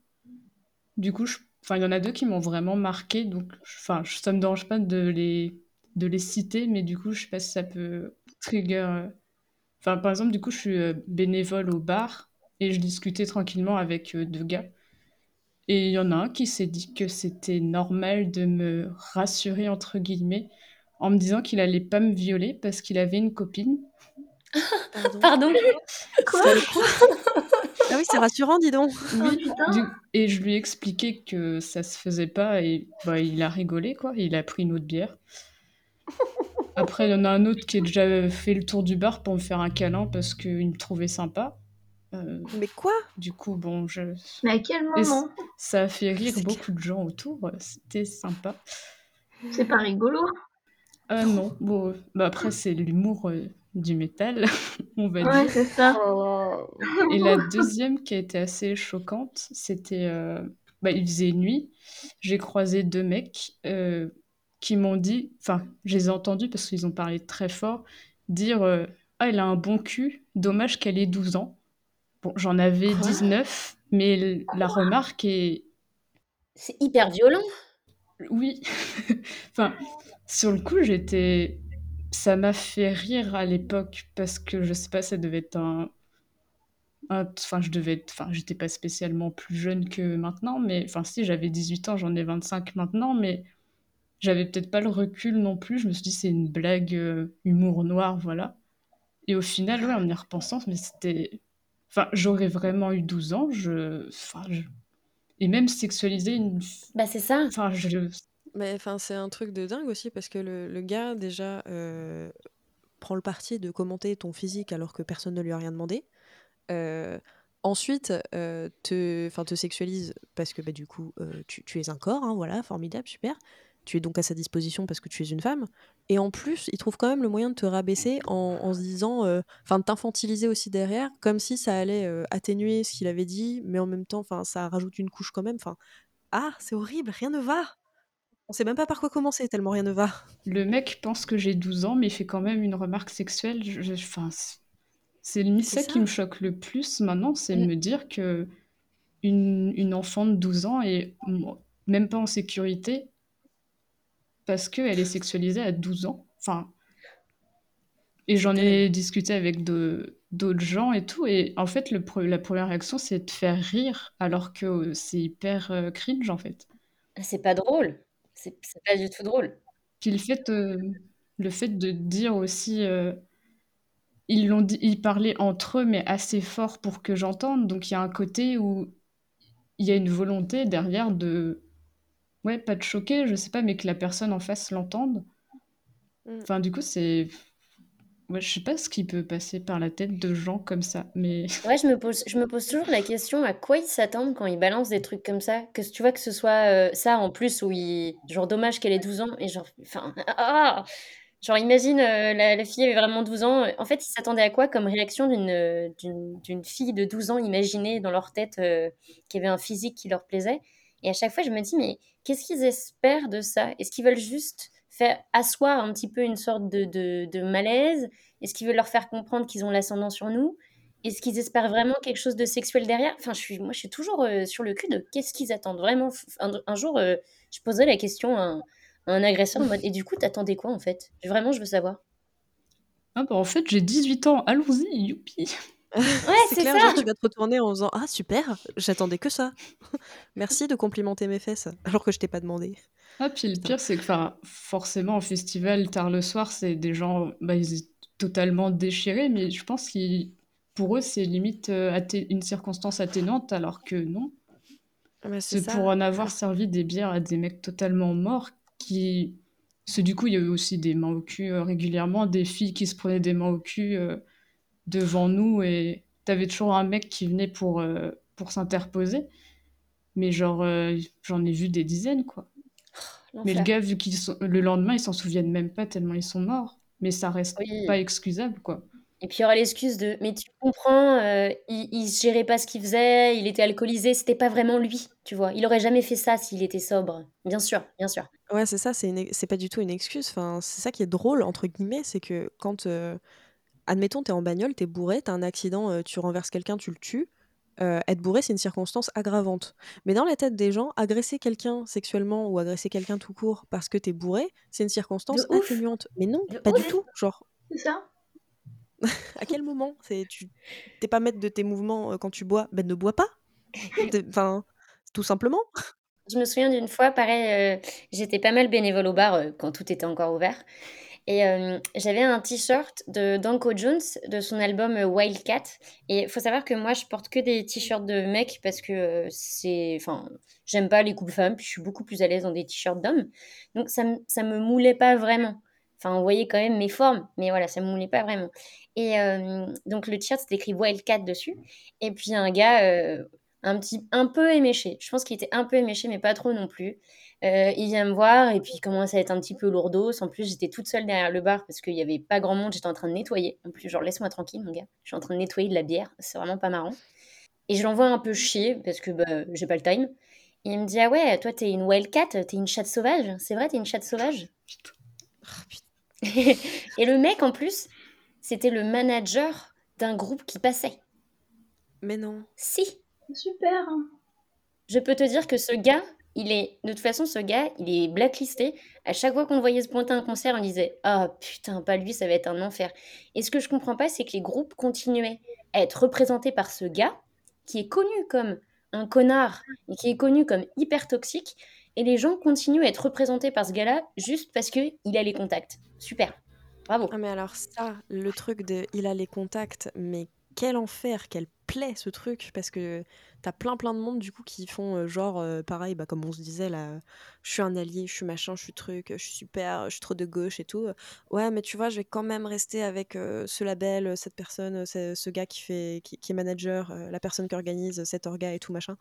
D: Du coup, enfin, il y en a deux qui m'ont vraiment marqué, donc enfin, ça me dérange pas de les de les citer, mais du coup, je sais pas si ça peut trigger. Enfin, par exemple, du coup, je suis bénévole au bar et je discutais tranquillement avec euh, deux gars. Et il y en a un qui s'est dit que c'était normal de me rassurer, entre guillemets, en me disant qu'il allait pas me violer parce qu'il avait une copine.
B: Pardon,
C: Quoi
A: Ah oui, c'est rassurant, dis donc.
C: Oh,
D: et je lui ai expliqué que ça se faisait pas et bah, il a rigolé, quoi. Il a pris une autre bière. Après, il y en a un autre qui a déjà fait le tour du bar pour me faire un câlin parce qu'il me trouvait sympa.
A: Euh, mais quoi
D: Du coup, bon, je.
C: Mais à quel moment
D: Ça a fait rire beaucoup de gens autour. C'était sympa.
C: C'est pas rigolo
D: Ah non. Bon, bah après, c'est l'humour euh, du métal, on va
C: ouais,
D: dire.
C: c'est ça.
D: Et la deuxième qui a été assez choquante, c'était. Bah, il faisait nuit. J'ai croisé deux mecs qui m'ont dit. Enfin, je les ai entendus parce qu'ils ont parlé très fort. Dire Ah, elle a un bon cul. Dommage qu'elle ait 12 ans j'en avais 19, mais la remarque est.
B: C'est hyper violent.
D: Oui. enfin, sur le coup, j'étais. Ça m'a fait rire à l'époque parce que je sais pas, ça devait être un. Enfin, je devais être. Enfin, j'étais pas spécialement plus jeune que maintenant, mais. Enfin, si, j'avais 18 ans, j'en ai 25 maintenant, mais j'avais peut-être pas le recul non plus. Je me suis dit, c'est une blague euh, humour noir, voilà. Et au final, ouais, en y repensant, mais c'était Enfin, j'aurais vraiment eu 12 ans, je... Enfin, Et même sexualiser une...
B: Bah c'est ça.
D: Enfin, je...
A: Mais enfin, c'est un truc de dingue aussi parce que le, le gars déjà euh, prend le parti de commenter ton physique alors que personne ne lui a rien demandé. Euh, ensuite, euh, te, te sexualise parce que bah, du coup, tu, tu, es un corps, hein, voilà, formidable, super tu es donc à sa disposition parce que tu es une femme. Et en plus, il trouve quand même le moyen de te rabaisser en, se disant, euh, enfin, de t'infantiliser aussi derrière, comme si ça allait euh, atténuer ce qu'il avait dit, mais en même temps, enfin, ça rajoute une couche quand même. Enfin, ah, c'est horrible, rien ne va. On sait même pas par quoi commencer tellement rien ne va.
D: Le mec pense que j'ai 12 ans, mais il fait quand même une remarque sexuelle. Enfin, c'est- limite ça, qui me choque le plus maintenant, c'est
A: Mm.
D: me dire que une, une enfant de 12 ans est même pas en sécurité parce qu'elle est sexualisée à 12 ans. Enfin, et j'en ai discuté avec d'autres gens et tout, et en fait, le la première réaction, c'est de faire rire, alors que euh, c'est hyper euh, cringe, en fait.
B: Ah, C'est pas drôle. C'est pas du tout drôle.
D: Puis le fait, euh, le fait de dire aussi, euh, ils l'ont dit, ils parlaient entre eux, mais assez fort pour que j'entende. Donc il y a un côté où il y a une volonté derrière de, ouais, pas de choquer, je sais pas, mais que la personne en face l'entende.
A: Mm.
D: Enfin, du coup, c'est, ouais, je sais pas ce qui peut passer par la tête de gens comme ça, mais
B: Ouais, je me pose, je me pose toujours la question à quoi ils s'attendent quand ils balancent des trucs comme ça. Que tu vois que ce soit euh, ça en plus où ils. Genre, dommage qu'elle ait 12 ans et genre. Enfin. Ah Genre, imagine, euh, la, la fille avait vraiment 12 ans. En fait, ils s'attendaient à quoi comme réaction d'une euh, fille de 12 ans imaginée dans leur tête euh, qui avait un physique qui leur plaisait? Et à chaque fois, je me dis, mais qu'est-ce qu'ils espèrent de ça? Est-ce qu'ils veulent juste faire asseoir un petit peu une sorte de, de, de malaise? Est-ce qu'ils veulent leur faire comprendre qu'ils ont l'ascendant sur nous? Est-ce qu'ils espèrent vraiment quelque chose de sexuel derrière? Enfin, je suis, moi, je suis toujours euh, sur le cul de qu'est-ce qu'ils attendent? Vraiment. Un, un jour, euh, je poserai la question à un, à un agresseur en mode Et du coup, t'attendais quoi en fait? Vraiment, je veux savoir.
D: ah bah en fait j'ai 18 ans, allons-y, youpi.
B: Ouais,
A: c'est clair,
B: ça.
A: genre tu vas te retourner en disant Ah super, j'attendais que ça. Merci de complimenter mes fesses, alors que je t'ai pas demandé.
D: Ah, puis le pire, c'est que enfin, forcément, en festival, tard le soir, c'est des gens, bah, ils étaient totalement déchirés, mais je pense que pour eux, c'est limite euh, une circonstance atténuante, alors que non.
A: Ah bah, c'est
D: pour en avoir servi des bières à des mecs totalement morts qui. Du coup, il y a eu aussi des mains au cul euh, régulièrement, des filles qui se prenaient des mains au cul euh, devant nous, et t'avais toujours un mec qui venait pour, euh, pour s'interposer. Mais genre, euh, j'en ai vu des dizaines, quoi. Mais le gars, vu qu'ils sont... le lendemain, ils s'en souviennent même pas tellement ils sont morts. Mais ça reste
B: Oui.
D: pas excusable, quoi.
B: Et puis il y aura l'excuse de Mais tu comprends, euh, il, il gérait pas ce qu'il faisait, il était alcoolisé, c'était pas vraiment lui, tu vois. Il aurait jamais fait ça s'il était sobre. Bien sûr, bien sûr.
A: Ouais, c'est ça, c'est une... c'est pas du tout une excuse. Enfin, c'est ça qui est drôle, entre guillemets, c'est que quand, admettons, t'es en bagnole, t'es bourré, t'as un accident, euh, tu renverses quelqu'un, tu le tues. euh, être bourré, c'est une circonstance aggravante. Mais dans la tête des gens, agresser quelqu'un sexuellement ou agresser quelqu'un tout court parce que t'es bourré, c'est une circonstance atténuante. Mais non,
B: De
A: pas du tout. Genre,
C: C'est ça
A: à quel moment? C'est tu t'es pas maître de tes mouvements euh, quand tu bois? Ben ne bois pas. Enfin, tout simplement.
B: Je me souviens d'une fois, pareil, euh, j'étais pas mal bénévole au bar quand tout était encore ouvert. Et euh, j'avais un t-shirt de Danko Jones de son album euh, Wildcat. Et il faut savoir que moi, je porte que des t-shirts de mecs parce que euh, c'est. Enfin, j'aime pas les couples femmes, puis je suis beaucoup plus à l'aise dans des t-shirts d'hommes. Donc ça, ça me moulait pas vraiment. Enfin, on voyait quand même mes formes, mais voilà, ça me moulait pas vraiment. Et donc le t-shirt, c'était écrit Wildcat dessus. Et puis un gars, un petit, un peu éméché. Je pense qu'il était un peu éméché, mais pas trop non plus. Euh, il vient me voir et puis il commence à être un petit peu lourdos. En plus, j'étais toute seule derrière le bar parce qu'il n'y avait pas grand monde. J'étais en train de nettoyer. En plus, genre, laisse-moi tranquille, mon gars. Je suis en train de nettoyer de la bière. C'est vraiment pas marrant. Et je l'envoie un peu chier parce que bah, j'ai pas le time. Et il me dit Ah ouais, toi, t'es une wildcat, t'es une chatte sauvage. C'est vrai, t'es une chatte sauvage?
A: Putain.
B: Et le mec, en plus, c'était le manager d'un groupe qui passait.
A: Mais non.
B: Si,
C: Super.
B: Je peux te dire que ce gars, il est. De toute façon, ce gars, il est blacklisté. À chaque fois qu'on voyait se pointer à un concert, on disait Ah putain, pas lui, ça va être un enfer. Et ce que je comprends pas, c'est que les groupes continuaient à être représentés par ce gars, qui est connu comme un connard et qui est connu comme hyper toxique. Et les gens continuent à être représentés par ce gars-là juste parce qu'il a les contacts. Super. Bravo.
A: Ah mais alors ça, le truc de il a les contacts, mais quel enfer, quelle plaie ce truc, parce que t'as plein plein de monde du coup qui font euh, genre euh, pareil, bah comme on se disait là, je suis un allié, je suis machin, je suis truc, je suis super, je suis trop de gauche et tout. Ouais mais tu vois, je vais quand même rester avec euh, ce label, cette personne, ce, ce gars qui fait, est manager, la personne qui organise cet orga et tout machin,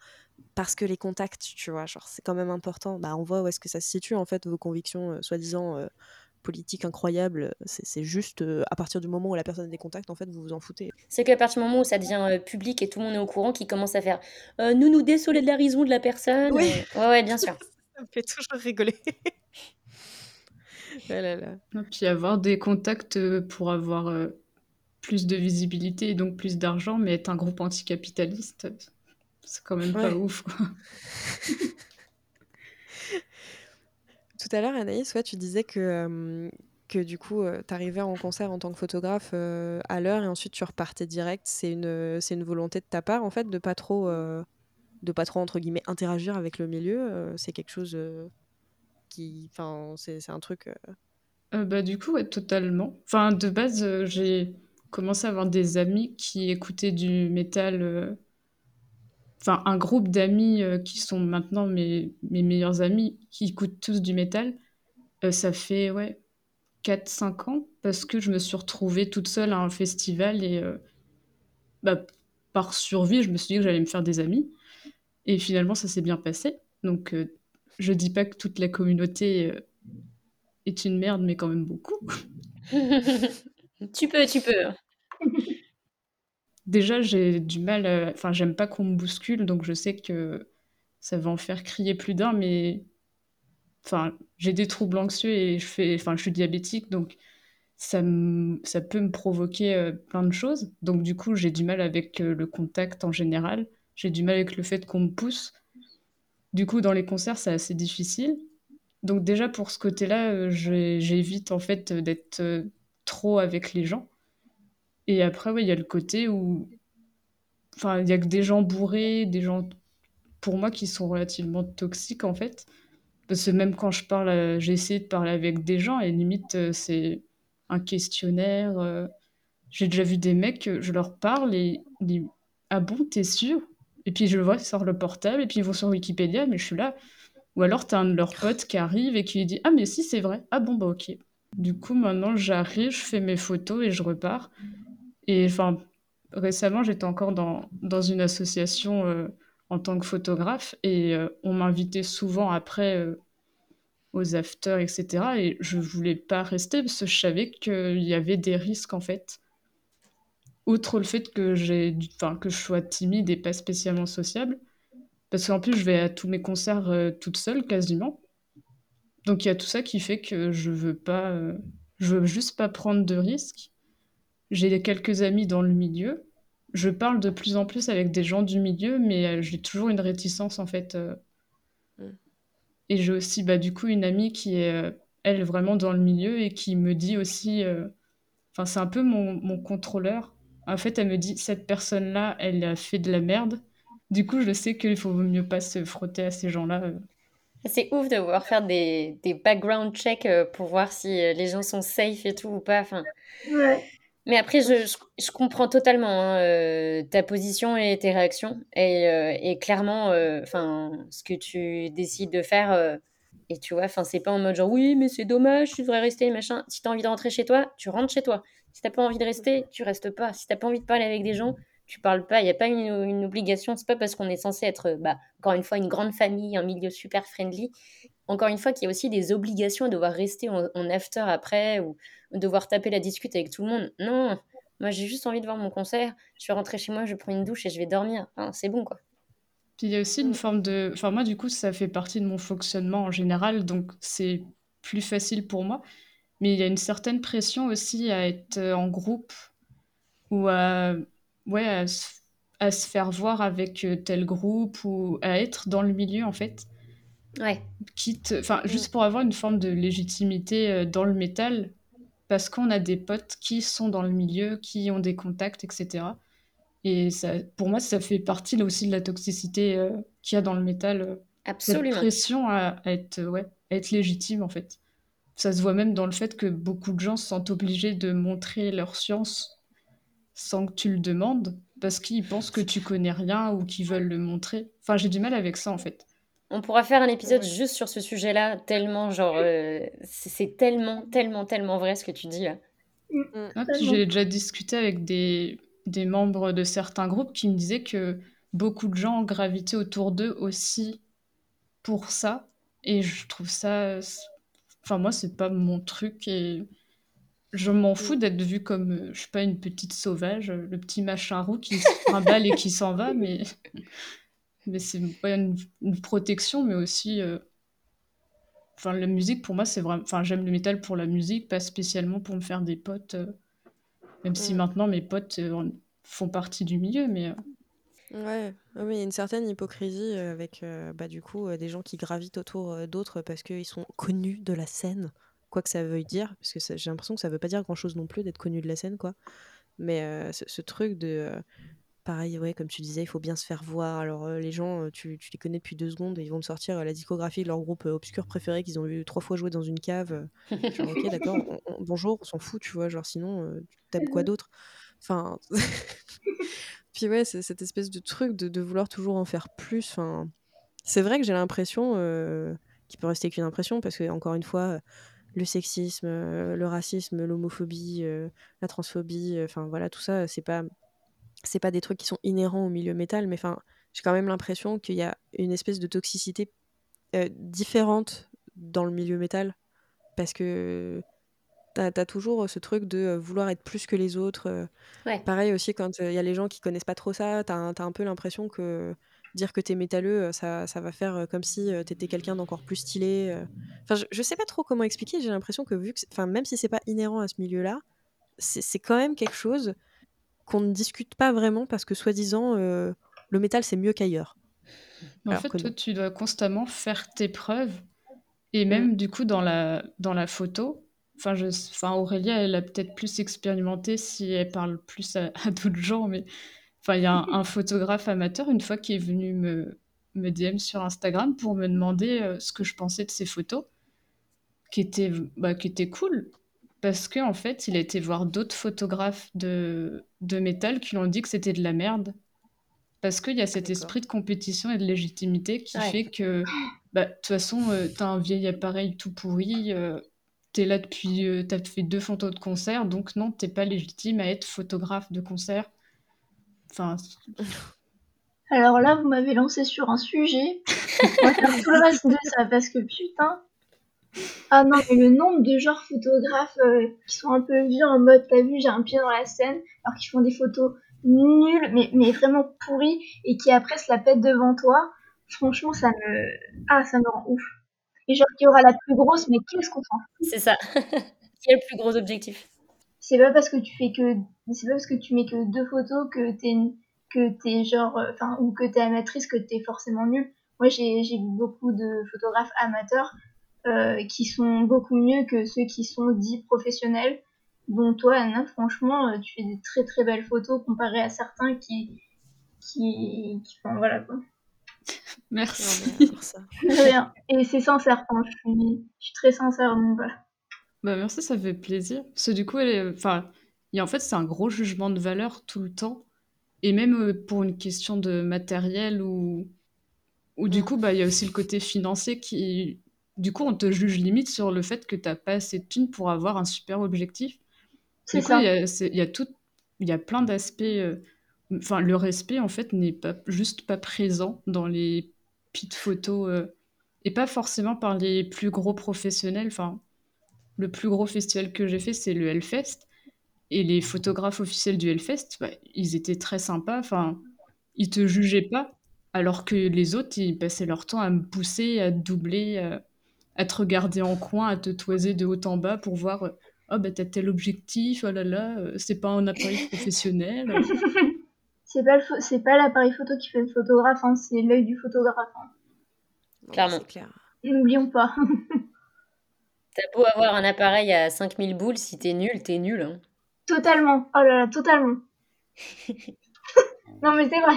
A: parce que les contacts, tu vois, genre c'est quand même important. Bah on voit où est-ce que ça se situe en fait vos convictions soi-disant. Politique incroyable, c'est juste euh, à partir du moment où la personne a des contacts, en fait, vous vous en foutez.
B: C'est qu'à partir du moment où ça devient euh, public et tout le monde est au courant, qui commence à faire euh, nous nous désolidarisons de la personne.
A: Oui.
B: euh, Ouais, ouais, bien sûr.
A: Ça me fait toujours rigoler. Là là.
D: Et puis avoir des contacts, pour avoir, plus de visibilité et donc plus d'argent, mais être un groupe anticapitaliste, c'est quand même pas ouf, quoi.
A: Tout à l'heure, Anaïs, ouais, tu disais que, que du coup, heu, tu arrivais en concert en tant que photographe, à l'heure et ensuite tu repartais direct. C'est une, une volonté de ta part, en fait, de pas trop, de pas trop, entre guillemets, «interagir» avec le milieu, c'est quelque chose, qui enfin, c'est un truc, Heu,
D: bah, du coup, totalement. Enfin, de base, j'ai commencé à avoir des amis qui écoutaient du métal, enfin, un groupe d'amis, heu, qui sont maintenant mes mes meilleurs amis, qui écoutent tous du métal. Heu, ça fait, ouais, 4-5 ans parce que je me suis retrouvée toute seule à un festival et heu, bah, par survie, je me suis dit que j'allais me faire des amis et finalement ça s'est bien passé. Donc je dis pas que toute la communauté, est une merde, mais quand même beaucoup.
B: Tu peux, tu peux.
D: Déjà, j'ai du mal, heu enfin, j'aime pas qu'on me bouscule, donc je sais que ça va en faire crier plus d'un, mais enfin, j'ai des troubles anxieux et je fais enfin, je suis diabétique, donc ça ça peut me provoquer, heu, plein de choses. Donc du coup, j'ai du mal avec, heu, le contact en général. J'ai du mal avec le fait qu'on me pousse. Du coup, dans les concerts, c'est assez difficile. Donc déjà pour ce côté-là, j'évite en fait, d'être, trop avec les gens et après, ouais, il y a le côté où enfin, il y a que des gens bourrés, des gens pour moi qui sont relativement toxiques en fait. Parce que même quand je parle, j'ai essayé de parler avec des gens et limite, heu, c'est un questionnaire, heu, j'ai déjà vu des mecs, je leur parle et ils disent: «Ah bon, tu es sûr?» et puis je le vois, ils sortent le portable et puis ils vont sur Wikipédia, mais je suis là ou alors tu as un de leurs potes qui arrive et qui lui dit: «Ah mais si, c'est vrai. Ah bon, bah OK». Du coup, maintenant j'arrive, je fais mes photos et je repars et enfin, récemment, j'étais encore dans dans une association, heu, en tant que photographe et heu, on m'invitait souvent après, heu, aux afters et cetera et je voulais pas rester parce que je savais qu'il y avait des risques, en fait. Outre le fait que que je sois timide et pas spécialement sociable, parce qu'en plus je vais à tous mes concerts, toute seule quasiment. Donc il y a tout ça qui fait que je veux pas, je veux juste pas prendre de risques. J'ai quelques amis dans le milieu. Je parle de plus en plus avec des gens du milieu, mais heu, j'ai toujours une réticence en fait, heu
A: Mmh.
D: et j'ai aussi, bah, du coup, une amie qui est, heu, elle, vraiment dans le milieu et qui me dit aussi, enfin, c'est un peu mon mon contrôleur. En fait, elle me dit: «Cette personne-là, elle a fait de la merde». Du coup, je sais qu'il faut mieux pas se frotter à ces gens-là,
B: C'est ouf de pouvoir faire des des background checks, pour voir si, les gens sont safe et tout ou pas, enfin
C: Ouais.
B: Mais après je je comprends totalement, hein, heu, ta position et tes réactions et et clairement, heu, enfin, ce que tu décides de faire, et tu vois, c'est pas en mode genre: «Oui, mais c'est dommage, tu devrais rester, machin». Si tu as envie de rentrer chez toi, tu rentres chez toi. Si tu as pas envie de rester, tu restes pas. Si tu as pas envie de parler avec des gens, tu parles pas. Il y a pas une une obligation. C'est pas parce qu'on est censé être, bah, encore une fois, une grande famille, un milieu super friendly, encore une fois, qu'il y a aussi des obligations à devoir rester en en after après ou devoir taper la discute avec tout le monde. Non, moi j'ai juste envie de voir mon concert, je vais rentrer chez moi, je prends une douche et je vais dormir. Enfin, c'est bon, quoi.
D: Puis il y a aussi une
A: Mmh.
D: forme de enfin moi du coup ça fait partie de mon fonctionnement en général, donc c'est plus facile pour moi. Mais il y a une certaine pression aussi à être, heu, en groupe ou à ouais, à se à se faire voir avec, heu, tel groupe ou à être dans le milieu en fait.
B: Ouais.
D: Quitte enfin juste pour avoir une forme de légitimité, heu, dans le métal, parce qu'on a des potes qui sont dans le milieu, qui ont des contacts et cetera. Et ça pour moi, ça fait partie là aussi de la toxicité, heu, qu'il y a dans le métal, cette
B: Absolument.
D: pression à à être, ouais, à être légitime, en fait. Ça se voit même dans le fait que beaucoup de gens se sentent obligés de montrer leur science sans que tu le demandes, parce qu'ils pensent que tu connais rien ou qu'ils veulent le montrer. Enfin, j'ai du mal avec ça, en fait.
B: On pourra faire un épisode
A: ouais.
B: juste sur ce sujet-là, tellement genre, heu, c'est tellement, tellement, tellement vrai ce que tu dis là.
C: Mmh,
A: Mmh.
D: Ah, puis j'ai déjà discuté avec des des membres de certains groupes qui me disaient que beaucoup de gens gravitaient autour d'eux aussi pour ça et je trouve ça enfin moi, c'est pas mon truc et je m'en fous d'être vue comme, heu, je sais pas, une petite sauvage, heu, le petit machin roux qui se trimballe et qui s'en va, mais mais c'est une une protection, mais aussi, heu enfin, la musique pour moi, c'est vraiment. Enfin, j'aime le métal pour la musique, pas spécialement pour me faire des potes. euh, même si
A: Mm.
D: maintenant mes potes euh, font partie du milieu, mais euh,
A: Ouais, mais il y a une certaine hypocrisie euh, avec euh, bah, du coup euh, des gens qui gravitent autour euh, d'autres parce qu'ils sont connus de la scène, quoi que ça veuille dire, parce que j'ai l'impression que ça veut pas dire grand-chose non plus d'être connu de la scène, quoi. Mais euh, ce, ce truc de, euh, pareil, ouais, comme tu disais, il faut bien se faire voir. Alors euh, les gens, euh, tu, tu les connais depuis deux secondes, et ils vont te sortir euh, la discographie de leur groupe obscur préféré qu'ils ont vu trois fois jouer dans une cave. genre ok, d'accord, on- on- bonjour, on s'en fout, tu vois, genre sinon, euh, t'aimes quoi d'autre? Enfin, puis ouais, c'est cette espèce de truc de, de vouloir toujours en faire plus. Enfin, c'est vrai que j'ai l'impression qu'il peut rester qu'une impression parce que encore une fois, le sexisme, le racisme, l'homophobie, la transphobie, enfin voilà, tout ça, c'est pas c'est pas des trucs qui sont inhérents au milieu métal, mais enfin, j'ai quand même l'impression qu'il y a une espèce de toxicité euh, différente dans le milieu métal parce que T'as as toujours ce truc de euh, vouloir être plus que les autres. euh.
B: Ouais.
A: Pareil aussi quand il y a les gens qui connaissent pas trop ça, t'as un, t'as un peu l'impression que dire que t'es métalleux, euh, ça, ça va faire euh, comme si euh, t'étais quelqu'un d'encore plus stylé. euh. Enfin, je, je sais pas trop comment expliquer. J'ai l'impression que vu que, enfin, même si c'est pas inhérent à ce milieu-là, c'est c'est quand même quelque chose qu'on ne discute pas vraiment parce que soi-disant euh, le métal c'est mieux qu'ailleurs.
D: en fait,
A: que
D: toi, tu dois constamment faire tes preuves. Et
A: Mm.
D: même du coup, dans la, dans la photo, enfin, je, enfin, Aurélia, elle a peut-être plus expérimenté si elle parle plus à, à d'autres gens, mais enfin, il y a un, un photographe amateur, une fois, qui est venu me, me DM sur Instagram pour me demander euh, ce que je pensais de ses photos, qui étaient, bah, qui étaient cool. Parce qu'en en fait, il a été voir d'autres photographes de, de métal qui lui ont dit que c'était de la merde. Parce qu'il y a cet
A: D'accord.
D: esprit de compétition et de légitimité qui
B: Ouais.
D: fait que, bah, de toute façon, euh, t'as un vieil appareil tout pourri, euh, t'es là depuis, euh, t'as fait deux photos de concert, donc non, t'es pas légitime à être photographe de concert. Enfin,
C: Alors là, vous m'avez lancé sur un sujet. On va faire tout le reste de ça parce que putain. Ah non, mais le nombre de genres photographes euh, qui sont un peu vieux en mode t'as vu, j'ai un pied dans la scène, alors qu'ils font des photos nulles, mais, mais vraiment pourries, et qui après se la pètent devant toi. Franchement, ça me. Ah, ça me rend ouf. Et genre, qui aura la plus grosse, mais qu'est-ce qu'on s'en fout?
B: C'est ça. Qui est le plus gros objectif?
C: C'est pas parce que tu fais que. C'est pas parce que tu mets que deux photos que t'es que t'es genre. euh, Enfin, ou que t'es amatrice que t'es forcément nul. Moi, j'ai j'ai vu beaucoup de photographes amateurs euh, qui sont beaucoup mieux que ceux qui sont dits professionnels. Dont toi, Anna, franchement, euh, tu fais des très très belles photos comparées à certains qui. qui. qui enfin, voilà quoi.
D: Merci.
A: alors ça.
C: Rien. Et c'est sincère, enfin, je suis, je suis très sincère, donc voilà.
D: Bah merci, ça fait plaisir. Parce que du coup, elle est- enfin, et en fait, c'est un gros jugement de valeur tout le temps. Et même euh, pour une question de matériel ou, ou du coup, bah, il y a aussi le côté financier qui, du coup, on te juge limite sur le fait que t'as pas assez de thunes pour avoir un super objectif.
C: C'est ça.
D: il y a, tout, il y a plein d'aspects. euh, Enfin, le respect, en fait, n'est pas juste pas présent dans les pit photos euh, et pas forcément par les plus gros professionnels. Enfin, le plus gros festival que j'ai fait, c'est le Hellfest. Et les photographes officiels du Hellfest, bah, ils étaient très sympas. Enfin, ils te jugeaient pas, alors que les autres, ils passaient leur temps à me pousser, à doubler, à, à te regarder en coin, à te toiser de haut en bas pour voir. euh, Oh, bah, t'as tel objectif, oh là là, euh, c'est pas un appareil professionnel.
C: C'est pas, c'est pas l'appareil photo qui fait le photographe, hein, c'est l'œil du photographe. hein.
B: Clairement.
A: Clair.
C: N'oublions pas.
B: T'as beau avoir un appareil à 5000 boules, si t'es nul, t'es nul. hein.
C: totalement. Oh là là, totalement. non mais c'est vrai.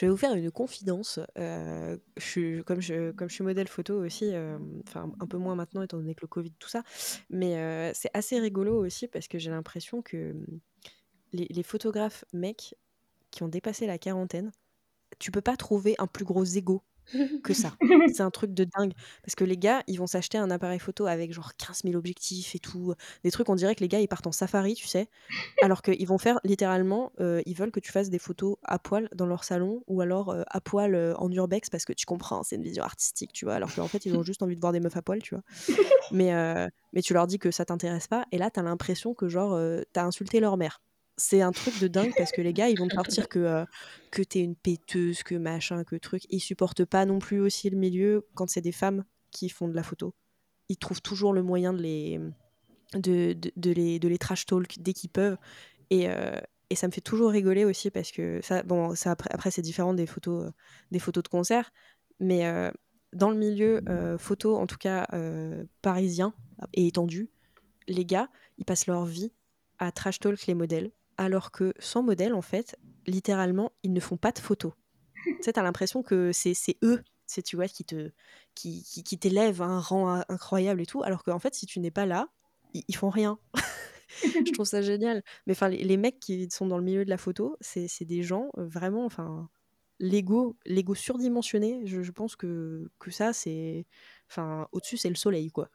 A: Je vais vous faire une confidence. euh, je suis, comme, je, suis modèle photo aussi, euh, un peu moins maintenant étant donné que le Covid, tout ça, mais euh, c'est assez rigolo aussi parce que j'ai l'impression que hum, les, les photographes mecs qui ont dépassé la quarantaine, tu peux pas trouver un plus gros ego que ça. C'est un truc de dingue. Parce que les gars, ils vont s'acheter un appareil photo avec genre 15 000 objectifs et tout. Des trucs, on dirait que les gars, ils partent en safari, tu sais. Alors qu'ils vont faire littéralement, euh, ils veulent que tu fasses des photos à poil dans leur salon ou alors euh, à poil euh, en urbex parce que tu comprends, c'est une vision artistique, tu vois. Alors qu'en fait, ils ont juste envie de voir des meufs à poil, tu vois. Mais, mais tu leur dis que ça t'intéresse pas et là, t'as l'impression que genre, t'as insulté leur mère. C'est un truc de dingue parce que les gars, ils vont te partir que, euh, que t'es une péteuse, que machin, que truc. Ils supportent pas non plus aussi le milieu quand c'est des femmes qui font de la photo, ils trouvent toujours le moyen de les, de, de, les, de les trash talk dès qu'ils peuvent. Et, euh, et ça me fait toujours rigoler aussi parce que ça, bon, ça après, après c'est différent des photos, euh, des photos de concert, mais euh, dans le milieu photo, en tout cas parisien et étendu, les gars, ils passent leur vie à trash talk les modèles, alors que sans modèle, en fait, littéralement, ils ne font pas de photos. tu sais, t'as l'impression que c'est eux c'est tu vois qui te qui, qui, t'élève à un rang incroyable et tout alors qu'en fait si tu n'es pas là ils, font rien. Je trouve ça génial. Mais enfin les, mecs qui sont dans le milieu de la photo c'est des gens euh, vraiment enfin l'ego l'ego surdimensionné je, pense que que ça c'est enfin au-dessus c'est le soleil quoi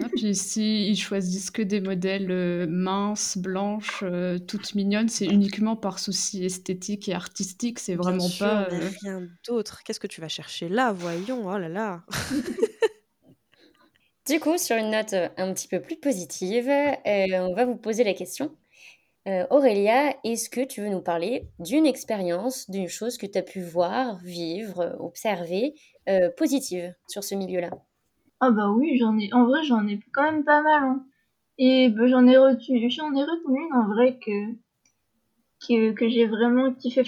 D: ah, puis si ils choisissent que des modèles euh, minces, blanches, euh, toutes mignonnes, c'est uniquement par souci esthétique et artistique, c'est vraiment pas.
A: Euh, rien d'autre. Qu'est-ce que tu vas chercher là, voyons Oh là là.
B: du coup, sur une note un petit peu plus positive, on va vous poser la question. Aurélia, est-ce que tu veux nous parler d'une expérience, d'une chose que tu as pu voir, vivre, observer, positive sur ce milieu-là?
C: Ah bah oui, j'en ai, en vrai, j'en ai quand même pas mal. Hein. Et bah, j'en ai retenu, j'en ai retenu une en vrai que j'ai vraiment kiffé.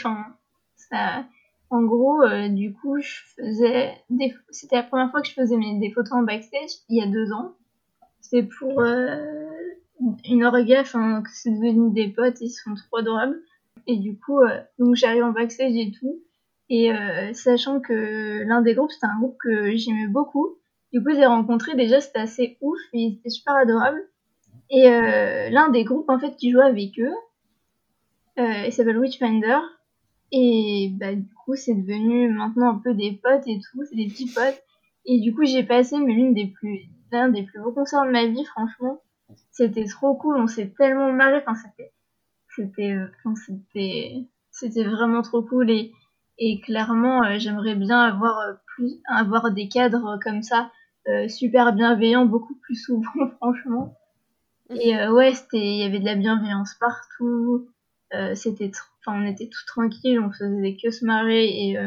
C: Ça, en gros, euh, du coup, je faisais c'était la première fois que je faisais mes, des photos en backstage il y a deux ans. C'est pour euh, une orga, enfin, c'est devenu des potes, ils sont trop adorables. Et du coup, euh, donc j'arrive en backstage et tout. Et sachant que l'un des groupes, c'était un groupe que j'aimais beaucoup. Du coup, j'ai rencontré déjà, c'était assez ouf, et c'était super adorable. Et euh, l'un des groupes en fait qui jouait avec eux, euh, il s'appelle Witchfinder. Et bah, du coup, c'est devenu maintenant un peu des potes et tout, c'est des petits potes. Et du coup, j'ai passé l'une des plus, l'un des plus beaux concerts de ma vie, franchement. C'était trop cool, on s'est tellement marré, enfin, c'était, c'était, euh, c'était, c'était vraiment trop cool et, clairement, j'aimerais bien avoir plus, avoir des cadres comme ça euh, super bienveillant beaucoup plus souvent, franchement. Mhm. Et euh, ouais, c'était, il y avait de la bienveillance partout. Euh, c'était, enfin, on était tout tranquille, on faisait que se marrer et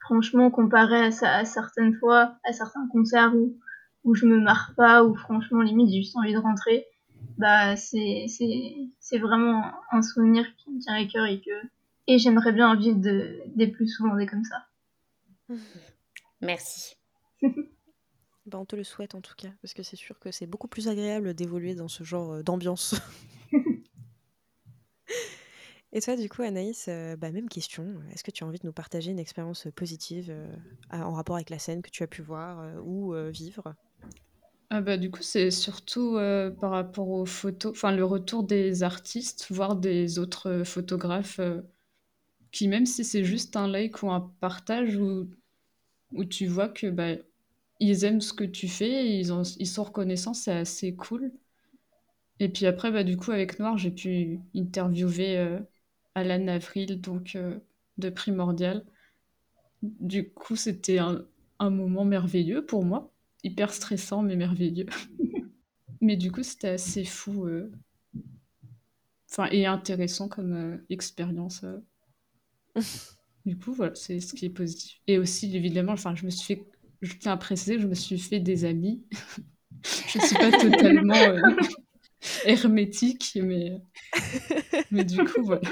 C: franchement, comparé à, à, certaines fois, à certains concerts où, où je me marre pas, où franchement, limite, j'ai juste envie de rentrer, bah, c'est, c'est, c'est vraiment un souvenir qui me tient à cœur et que, et j'aimerais bien en vivre de, des plus souvent des comme ça.
B: Merci.
A: Bah, on te le souhaite en tout cas, parce que c'est sûr que c'est beaucoup plus agréable d'évoluer dans ce genre euh, d'ambiance. Et toi, du coup, Anaïs, euh, bah, même question. Est-ce que tu as envie de nous partager une expérience positive euh, en rapport avec la scène que tu as pu voir ou vivre?
D: Ah bah, du coup, c'est surtout par rapport aux photos, enfin le retour des artistes, voire des autres photographes, qui même si c'est juste un like ou un partage, où, où tu vois que bah, ils aiment ce que tu fais, ils, ont, ils sont reconnaissants, c'est assez cool. Et puis après, bah, du coup, avec Noir, j'ai pu interviewer euh, Alan Avril, donc euh, de Primordial. Du coup, c'était un, un, moment merveilleux pour moi. Hyper stressant, mais merveilleux. mais du coup, c'était assez fou. Euh, enfin, et intéressant comme expérience. du coup, voilà, c'est ce qui est positif. Et aussi, évidemment, enfin, je me suis fait je tiens à préciser je me suis fait des amis. je ne suis pas totalement euh, hermétique, mais, mais du coup, voilà.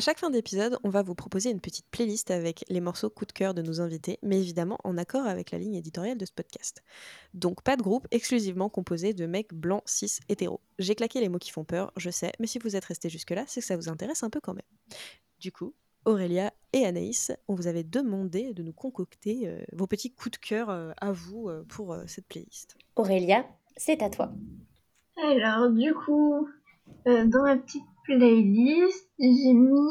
A: À chaque fin d'épisode, on va vous proposer une petite playlist avec les morceaux coup de cœur de nos invités, mais évidemment en accord avec la ligne éditoriale de ce podcast. Donc pas de groupe exclusivement composé de mecs blancs, cis, hétéros. J'ai claqué les mots qui font peur, je sais, mais si vous êtes restés jusque-là, c'est que ça vous intéresse un peu quand même. Du coup, Aurélia et Anaïs, on vous avait demandé de nous concocter euh, vos petits coups de cœur euh, à vous euh, pour cette playlist.
B: Aurélia, c'est à toi.
C: Alors, du coup, dans ma petite playlist, j'ai mis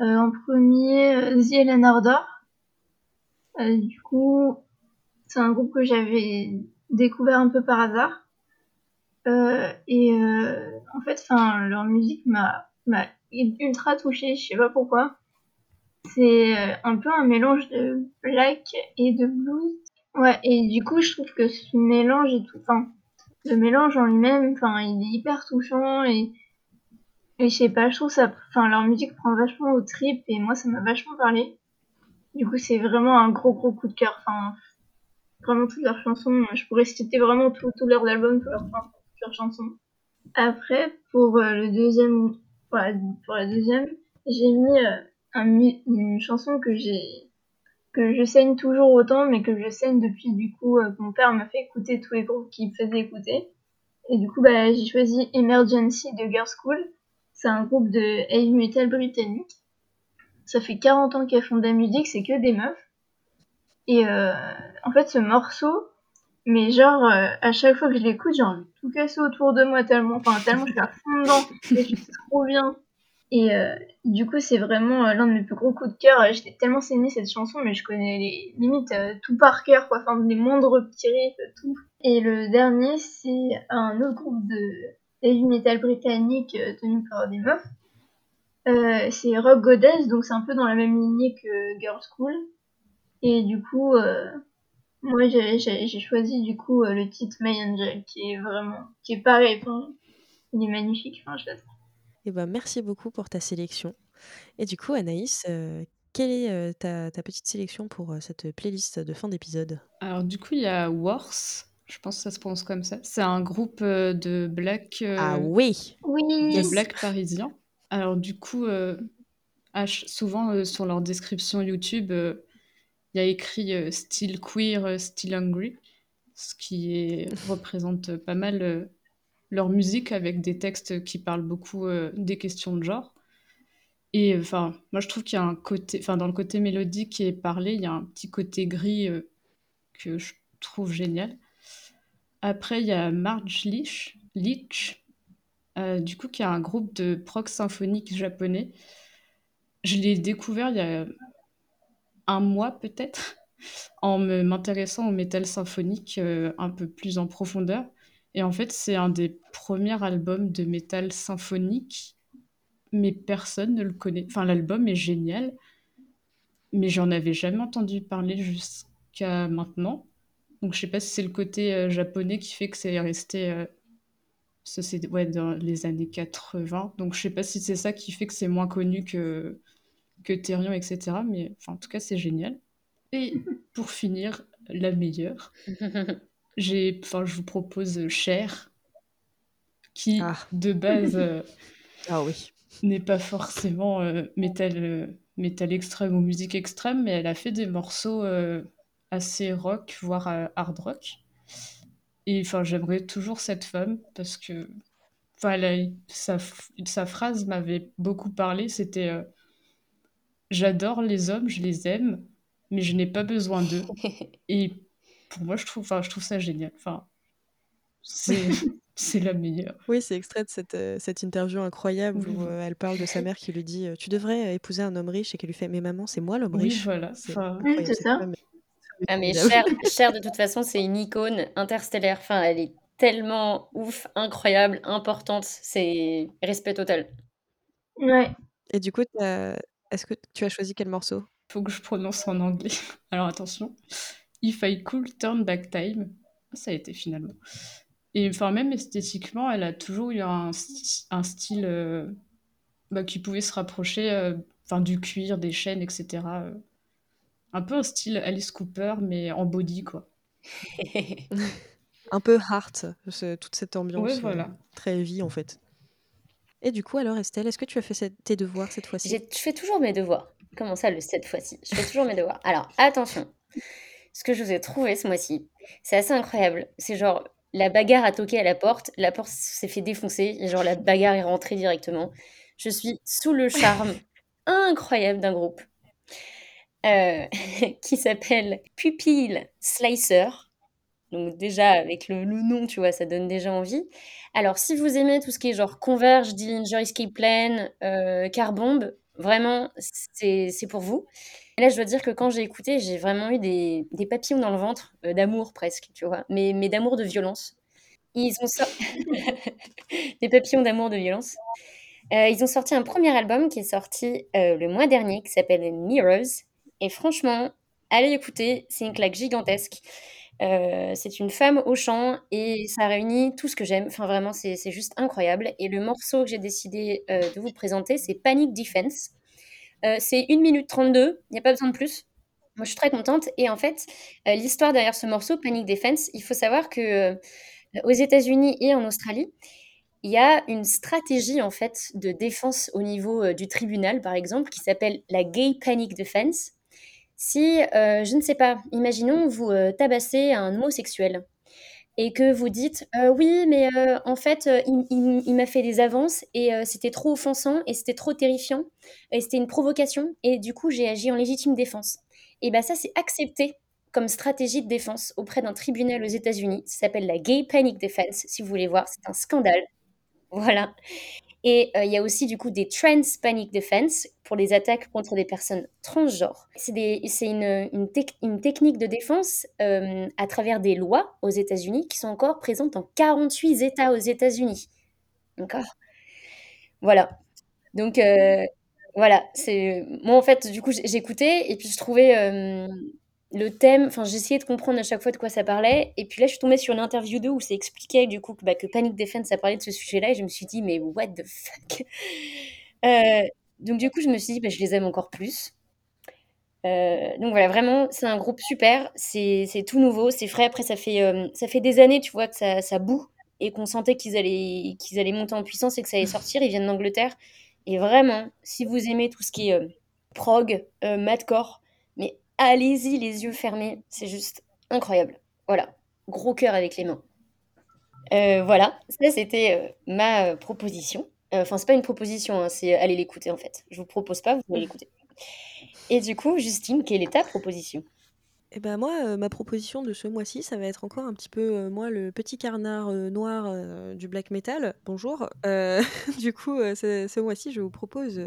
C: euh, en premier euh, The Ellen Order. Euh, du coup, c'est un groupe que j'avais découvert un peu par hasard. et en fait, leur musique m'a ultra touchée, je sais pas pourquoi. C'est un peu un mélange de black et de blues. Ouais, et du coup, je trouve que ce mélange est tout, enfin, le mélange en lui-même, enfin, il est hyper touchant Et je sais pas, je trouve ça enfin leur musique prend vachement aux tripes et moi ça m'a vachement parlé. Du coup, c'est vraiment un gros gros coup de cœur. Enfin, vraiment toutes leurs chansons, je pourrais citer vraiment tous tout leurs albums, toutes leurs, chansons. Après, pour euh, le deuxième, pour la, pour deuxième, j'ai mis euh, un, une chanson que j'ai que je saigne toujours autant, mais que je saigne depuis du coup euh, mon père m'a fait écouter tous les groupes qu'il faisait écouter. Et du coup, bah, j'ai choisi Emergency de Girls School. C'est un groupe de heavy metal britannique. Ça fait 40 ans qu'elles font de la musique, c'est que des meufs. Et euh, en fait, ce morceau, mais genre, euh, à chaque fois que je l'écoute, j'ai envie de tout casser autour de moi tellement, enfin, tellement je suis à fond dedans. C'est trop bien. Et euh, du coup, c'est vraiment l'un de mes plus gros coups de cœur. J'étais tellement saignée cette chanson, mais je connais les limites tout par cœur, quoi. Enfin, les moindres petits riffs, tout. Et le dernier, c'est un autre groupe de heavy metal britannique tenu par des meufs. c'est Rock Goddess, donc c'est un peu dans la même lignée que Girls School. Et du coup, moi j'ai choisi du coup le titre My Angel, qui est vraiment, qui est pareil, enfin, il est magnifique, enfin, je l'adore.
A: Eh ben, merci beaucoup pour ta sélection. Et du coup, Anaïs, euh, quelle est euh, ta, ta petite sélection pour euh, cette playlist de fin d'épisode?
D: Alors, du coup, il y a Wars. Je pense que ça se prononce comme ça. C'est un groupe de black.
A: ah oui
C: Oui
D: De black parisiens. Alors, du coup, souvent sur leur description YouTube, il y a écrit Still queer, still hungry, ce qui est, représente pas mal leur musique avec des textes qui parlent beaucoup euh, des questions de genre. Et enfin, moi je trouve qu'il y a un côté, enfin dans le côté mélodique qui est parlé, il y a un petit côté gris euh, que je trouve génial. Après, il y a Marge Leach, Leach euh, du coup, qui est un groupe de prog symphonique japonais. Je l'ai découvert il y a un mois peut-être, en m'intéressant au métal symphonique un peu plus en profondeur. Et en fait, c'est un des premiers albums de métal symphonique, mais personne ne le connaît. Enfin, l'album est génial, mais j'en avais jamais entendu parler jusqu'à maintenant. Donc, je sais pas si c'est le côté euh, japonais qui fait que c'est resté. Euh, ça, c'est ouais, dans les années 80. Donc, je sais pas si c'est ça qui fait que c'est moins connu que, que Therion, etc. Mais enfin, en tout cas, c'est génial. Et pour finir, la meilleure. j'ai, enfin, je vous propose Cher, qui
A: Ah.
D: de base euh,
A: Ah oui.
D: n'est pas forcément métal, métal extrême ou musique extrême, mais elle a fait des morceaux assez rock, voire euh, hard rock. Et enfin, j'aimerais toujours cette femme parce que enfin, elle a- sa, sa phrase m'avait beaucoup parlé. C'était euh, J'adore les hommes, je les aime, mais je n'ai pas besoin d'eux. Et pour moi, je trouve, enfin, je trouve ça génial. Enfin, c'est c'est la meilleure.
A: Oui, c'est extrait de cette, euh, cette interview incroyable
D: Oui,
A: où euh, elle parle de sa mère qui lui dit Tu devrais épouser un homme riche et qu'elle lui fait Mais maman, c'est moi l'homme
D: Oui,
A: riche.
D: voilà.
A: C'est
D: Enfin,
C: Oui, ça.
A: femme
B: Ah mais. Cher, Cher de toute façon c'est une icône interstellaire. Enfin elle est tellement ouf, incroyable, importante. C'est respect total.
C: Ouais.
A: Et du coup, est-ce que tu as choisi quel morceau?
D: Faut que je prononce en anglais. Alors attention. If I could turn back time. Ça a été finalement. Et enfin, même esthétiquement, elle a toujours eu un, sti- un style euh, bah, qui pouvait se rapprocher euh, enfin, du cuir, des chaînes, etc. euh. Un peu un style Alice Cooper, mais en body, quoi.
A: Un peu heart, ce- toute cette ambiance
D: Ouais,
A: euh,
D: voilà.
A: très heavy en fait. Et du coup, alors Estelle, est-ce que tu as fait cette- tes devoirs cette fois-ci?
B: Je fais toujours mes devoirs. Comment ça, le cette fois-ci? Je fais toujours mes devoirs. Alors, attention. Ce que je vous ai trouvé ce mois-ci, c'est assez incroyable. C'est genre, la bagarre a toqué à la porte, la porte s'est fait défoncer, et genre, la bagarre est rentrée directement. Je suis sous le charme incroyable d'un groupe euh, qui s'appelle Pupille Slicer. Donc déjà, avec le, nom, tu vois, ça donne déjà envie. Alors, si vous aimez tout ce qui est genre Converge, Dillinger Escape Plan, euh, Carbomb, vraiment, c'est pour vous. Et là, je dois dire que quand j'ai écouté, j'ai vraiment eu des, papillons dans le ventre, euh, d'amour presque, tu vois, mais, mais d'amour de violence. Ils ont sorti des papillons d'amour de violence. Euh, ils ont sorti un premier album qui est sorti le mois dernier, qui s'appelle Mirrors. Et franchement, allez écouter, c'est une claque gigantesque. Heu, c'est une femme au chant et ça réunit tout ce que j'aime. Enfin vraiment, c'est juste incroyable et le morceau que j'ai décidé, heu, de vous présenter, c'est Panic Defense. Heu, c'est 1 minute 32, il y a pas besoin de plus. Moi, je suis très contente et en fait, l'histoire derrière ce morceau, Panic Defense, il faut savoir que, aux États-Unis et en Australie, il y a une stratégie, en fait, de défense au niveau, du tribunal, par exemple, qui s'appelle la Gay Panic Defense. Si, heu, je ne sais pas, imaginons vous, heu, tabassez un homosexuel et que vous dites: «Heu, oui, mais en fait, il il m'a fait des avances et c'était trop offensant et c'était trop terrifiant et c'était une provocation et du coup, j'ai agi en légitime défense» et bah, ça, c'est accepté comme stratégie de défense auprès d'un tribunal aux États-Unis. Ça s'appelle la Gay Panic Defense, si vous voulez voir, c'est un scandale. Voilà et heu, il y a aussi du coup des Trans Panic Defense pour les attaques contre des personnes transgenres. C'est une, une tech une technique de défense, hem, à travers des lois aux États-Unis qui sont encore présentes dans 48 États aux États-Unis. D'accord? Voilà. Donc heu, voilà, moi, en fait, du coup, j'écoutais et puis je trouvais, le thème enfin, j'essayais de comprendre à chaque fois de quoi ça parlait et puis là, je suis tombée sur une interview d'eux où c'est expliqué du coup que, bah, que Panic Defense, ça parlait de ce sujet-là et je me suis dit: «Mais what the fuck?» heu, donc du coup, je me suis dit: «Bah, je les aime encore plus». Heu, donc voilà, vraiment, c'est un groupe super, c'est tout nouveau, c'est frais. Après ça fait, hem, ça fait des années, tu vois, que ça ça bout et qu'on sentait qu'ils allaient qu'ils allaient monter en puissance et que ça allait sortir. Ils viennent d'Angleterre et vraiment, si vous aimez tout ce qui est, prog, madcore, allez-y les yeux fermés, c'est juste incroyable. Voilà, gros cœur avec les mains. Heu, voilà, ça c'était, heu, ma, heu, proposition. Enfin, c'est pas une proposition, hein, c'est allez l'écouter, en fait. Je vous propose pas, vous allez l'écouter et du coup, Justine, quelle est ta proposition?
A: Et bah, moi, ma proposition de ce mois-ci, ça va être encore un petit peu, moi, le petit canard, heu, noir, du black metal. Bonjour. Du coup, ce mois-ci, je vous propose,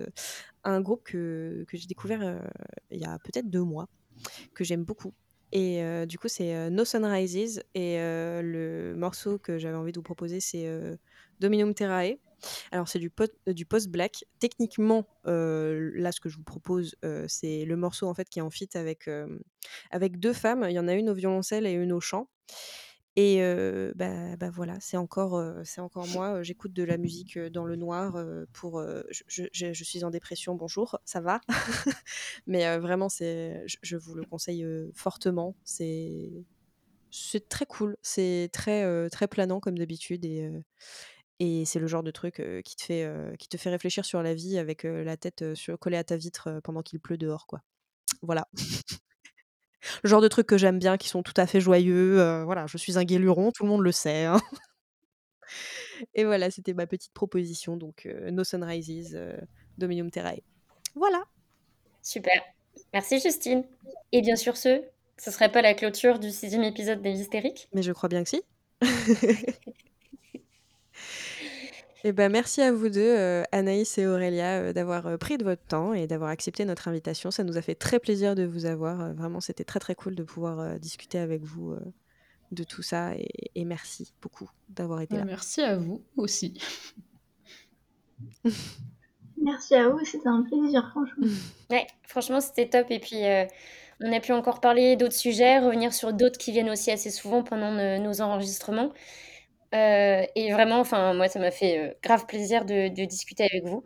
A: un groupe que que j'ai découvert, il y a peut-être 2 mois, que j'aime beaucoup et heu, du coup, c'est, heu, No Sunrises et heu, le morceau que j'avais envie de vous proposer, c'est, Dominum Terrae. Alors c'est du post-black. Techniquement, là, ce que je vous propose, c'est le morceau, en fait, qui est en feat avec, avec 2 femmes. Il y en a une au violoncelle et une au chant et bah bah, voilà, c'est encore, c'est encore moi, j'écoute de la musique, dans le noir, pour, je je je je suis en dépression, bonjour, ça va? Mais vraiment, c'est je je vous le conseille, fortement. C'est c'est très cool, c'est très, très planant comme d'habitude et et c'est le genre de truc, qui te fait, heu, qui te fait réfléchir sur la vie avec, la tête, sur collée à ta vitre, pendant qu'il pleut dehors, quoi. Voilà. Le genre de trucs que j'aime bien, qui sont tout à fait joyeux, heu, voilà, je suis un guéluron, tout le monde le sait, hein. Et voilà, c'était ma petite proposition donc heu, No Sunrises, heu, Dominum Terrae. Voilà!
B: Super. Merci Justine et bien sur ce, ce serait pas la clôture du 6e épisode des Hystériques?
A: Mais je crois bien que si. Et bah, merci à vous 2, heu, Anaïs et Aurélia, heu, d'avoir, heu, pris de votre temps et d'avoir accepté notre invitation. Ça nous a fait très plaisir de vous avoir, vraiment, c'était très, très cool de pouvoir, discuter avec vous, de tout ça et et merci beaucoup d'avoir été là.
D: merci à vous aussi.
C: Merci à vous, c'était un plaisir, franchement.
B: Ouais, franchement, c'était top et puis, on a pu encore parler d'autres sujets, revenir sur d'autres qui viennent aussi assez souvent pendant ne nos enregistrements. Heu et vraiment, enfin, moi, ça m'a fait, heu, grave plaisir de de discuter avec vous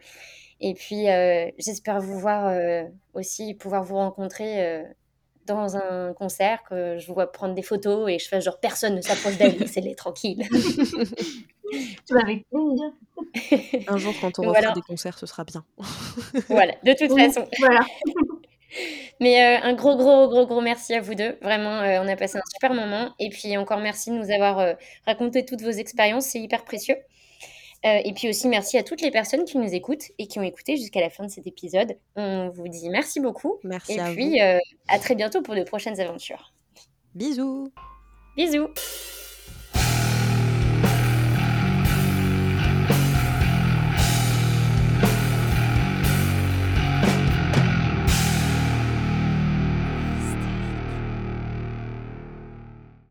B: et puis, heu, j'espère vous voir, heu, aussi pouvoir vous rencontrer, heu, dans un concert, que je vous vois prendre des photos et je fasse genre: «Personne ne s'approche d'elle, laissez-les tranquilles».
C: Bah, avec plaisir.
A: Un jour, quand on
B: Donc
A: refera
B: voilà.
A: des concerts, ce sera bien.
B: Voilà, de toute
C: Oui,
B: façon.
C: voilà.
B: Mais heu, un gros, gros, gros, gros merci à vous 2. Vraiment, heu, on a passé un super moment et puis encore merci de nous avoir, heu, raconté toutes vos expériences, c'est hyper précieux. Heu et puis aussi merci à toutes les personnes qui nous écoutent et qui ont écouté jusqu'à la fin de cet épisode. On vous dit merci beaucoup
A: Merci
B: et
A: à vous.
B: puis, heu, à très bientôt pour de prochaines aventures.
A: Bisous!
B: Bisous!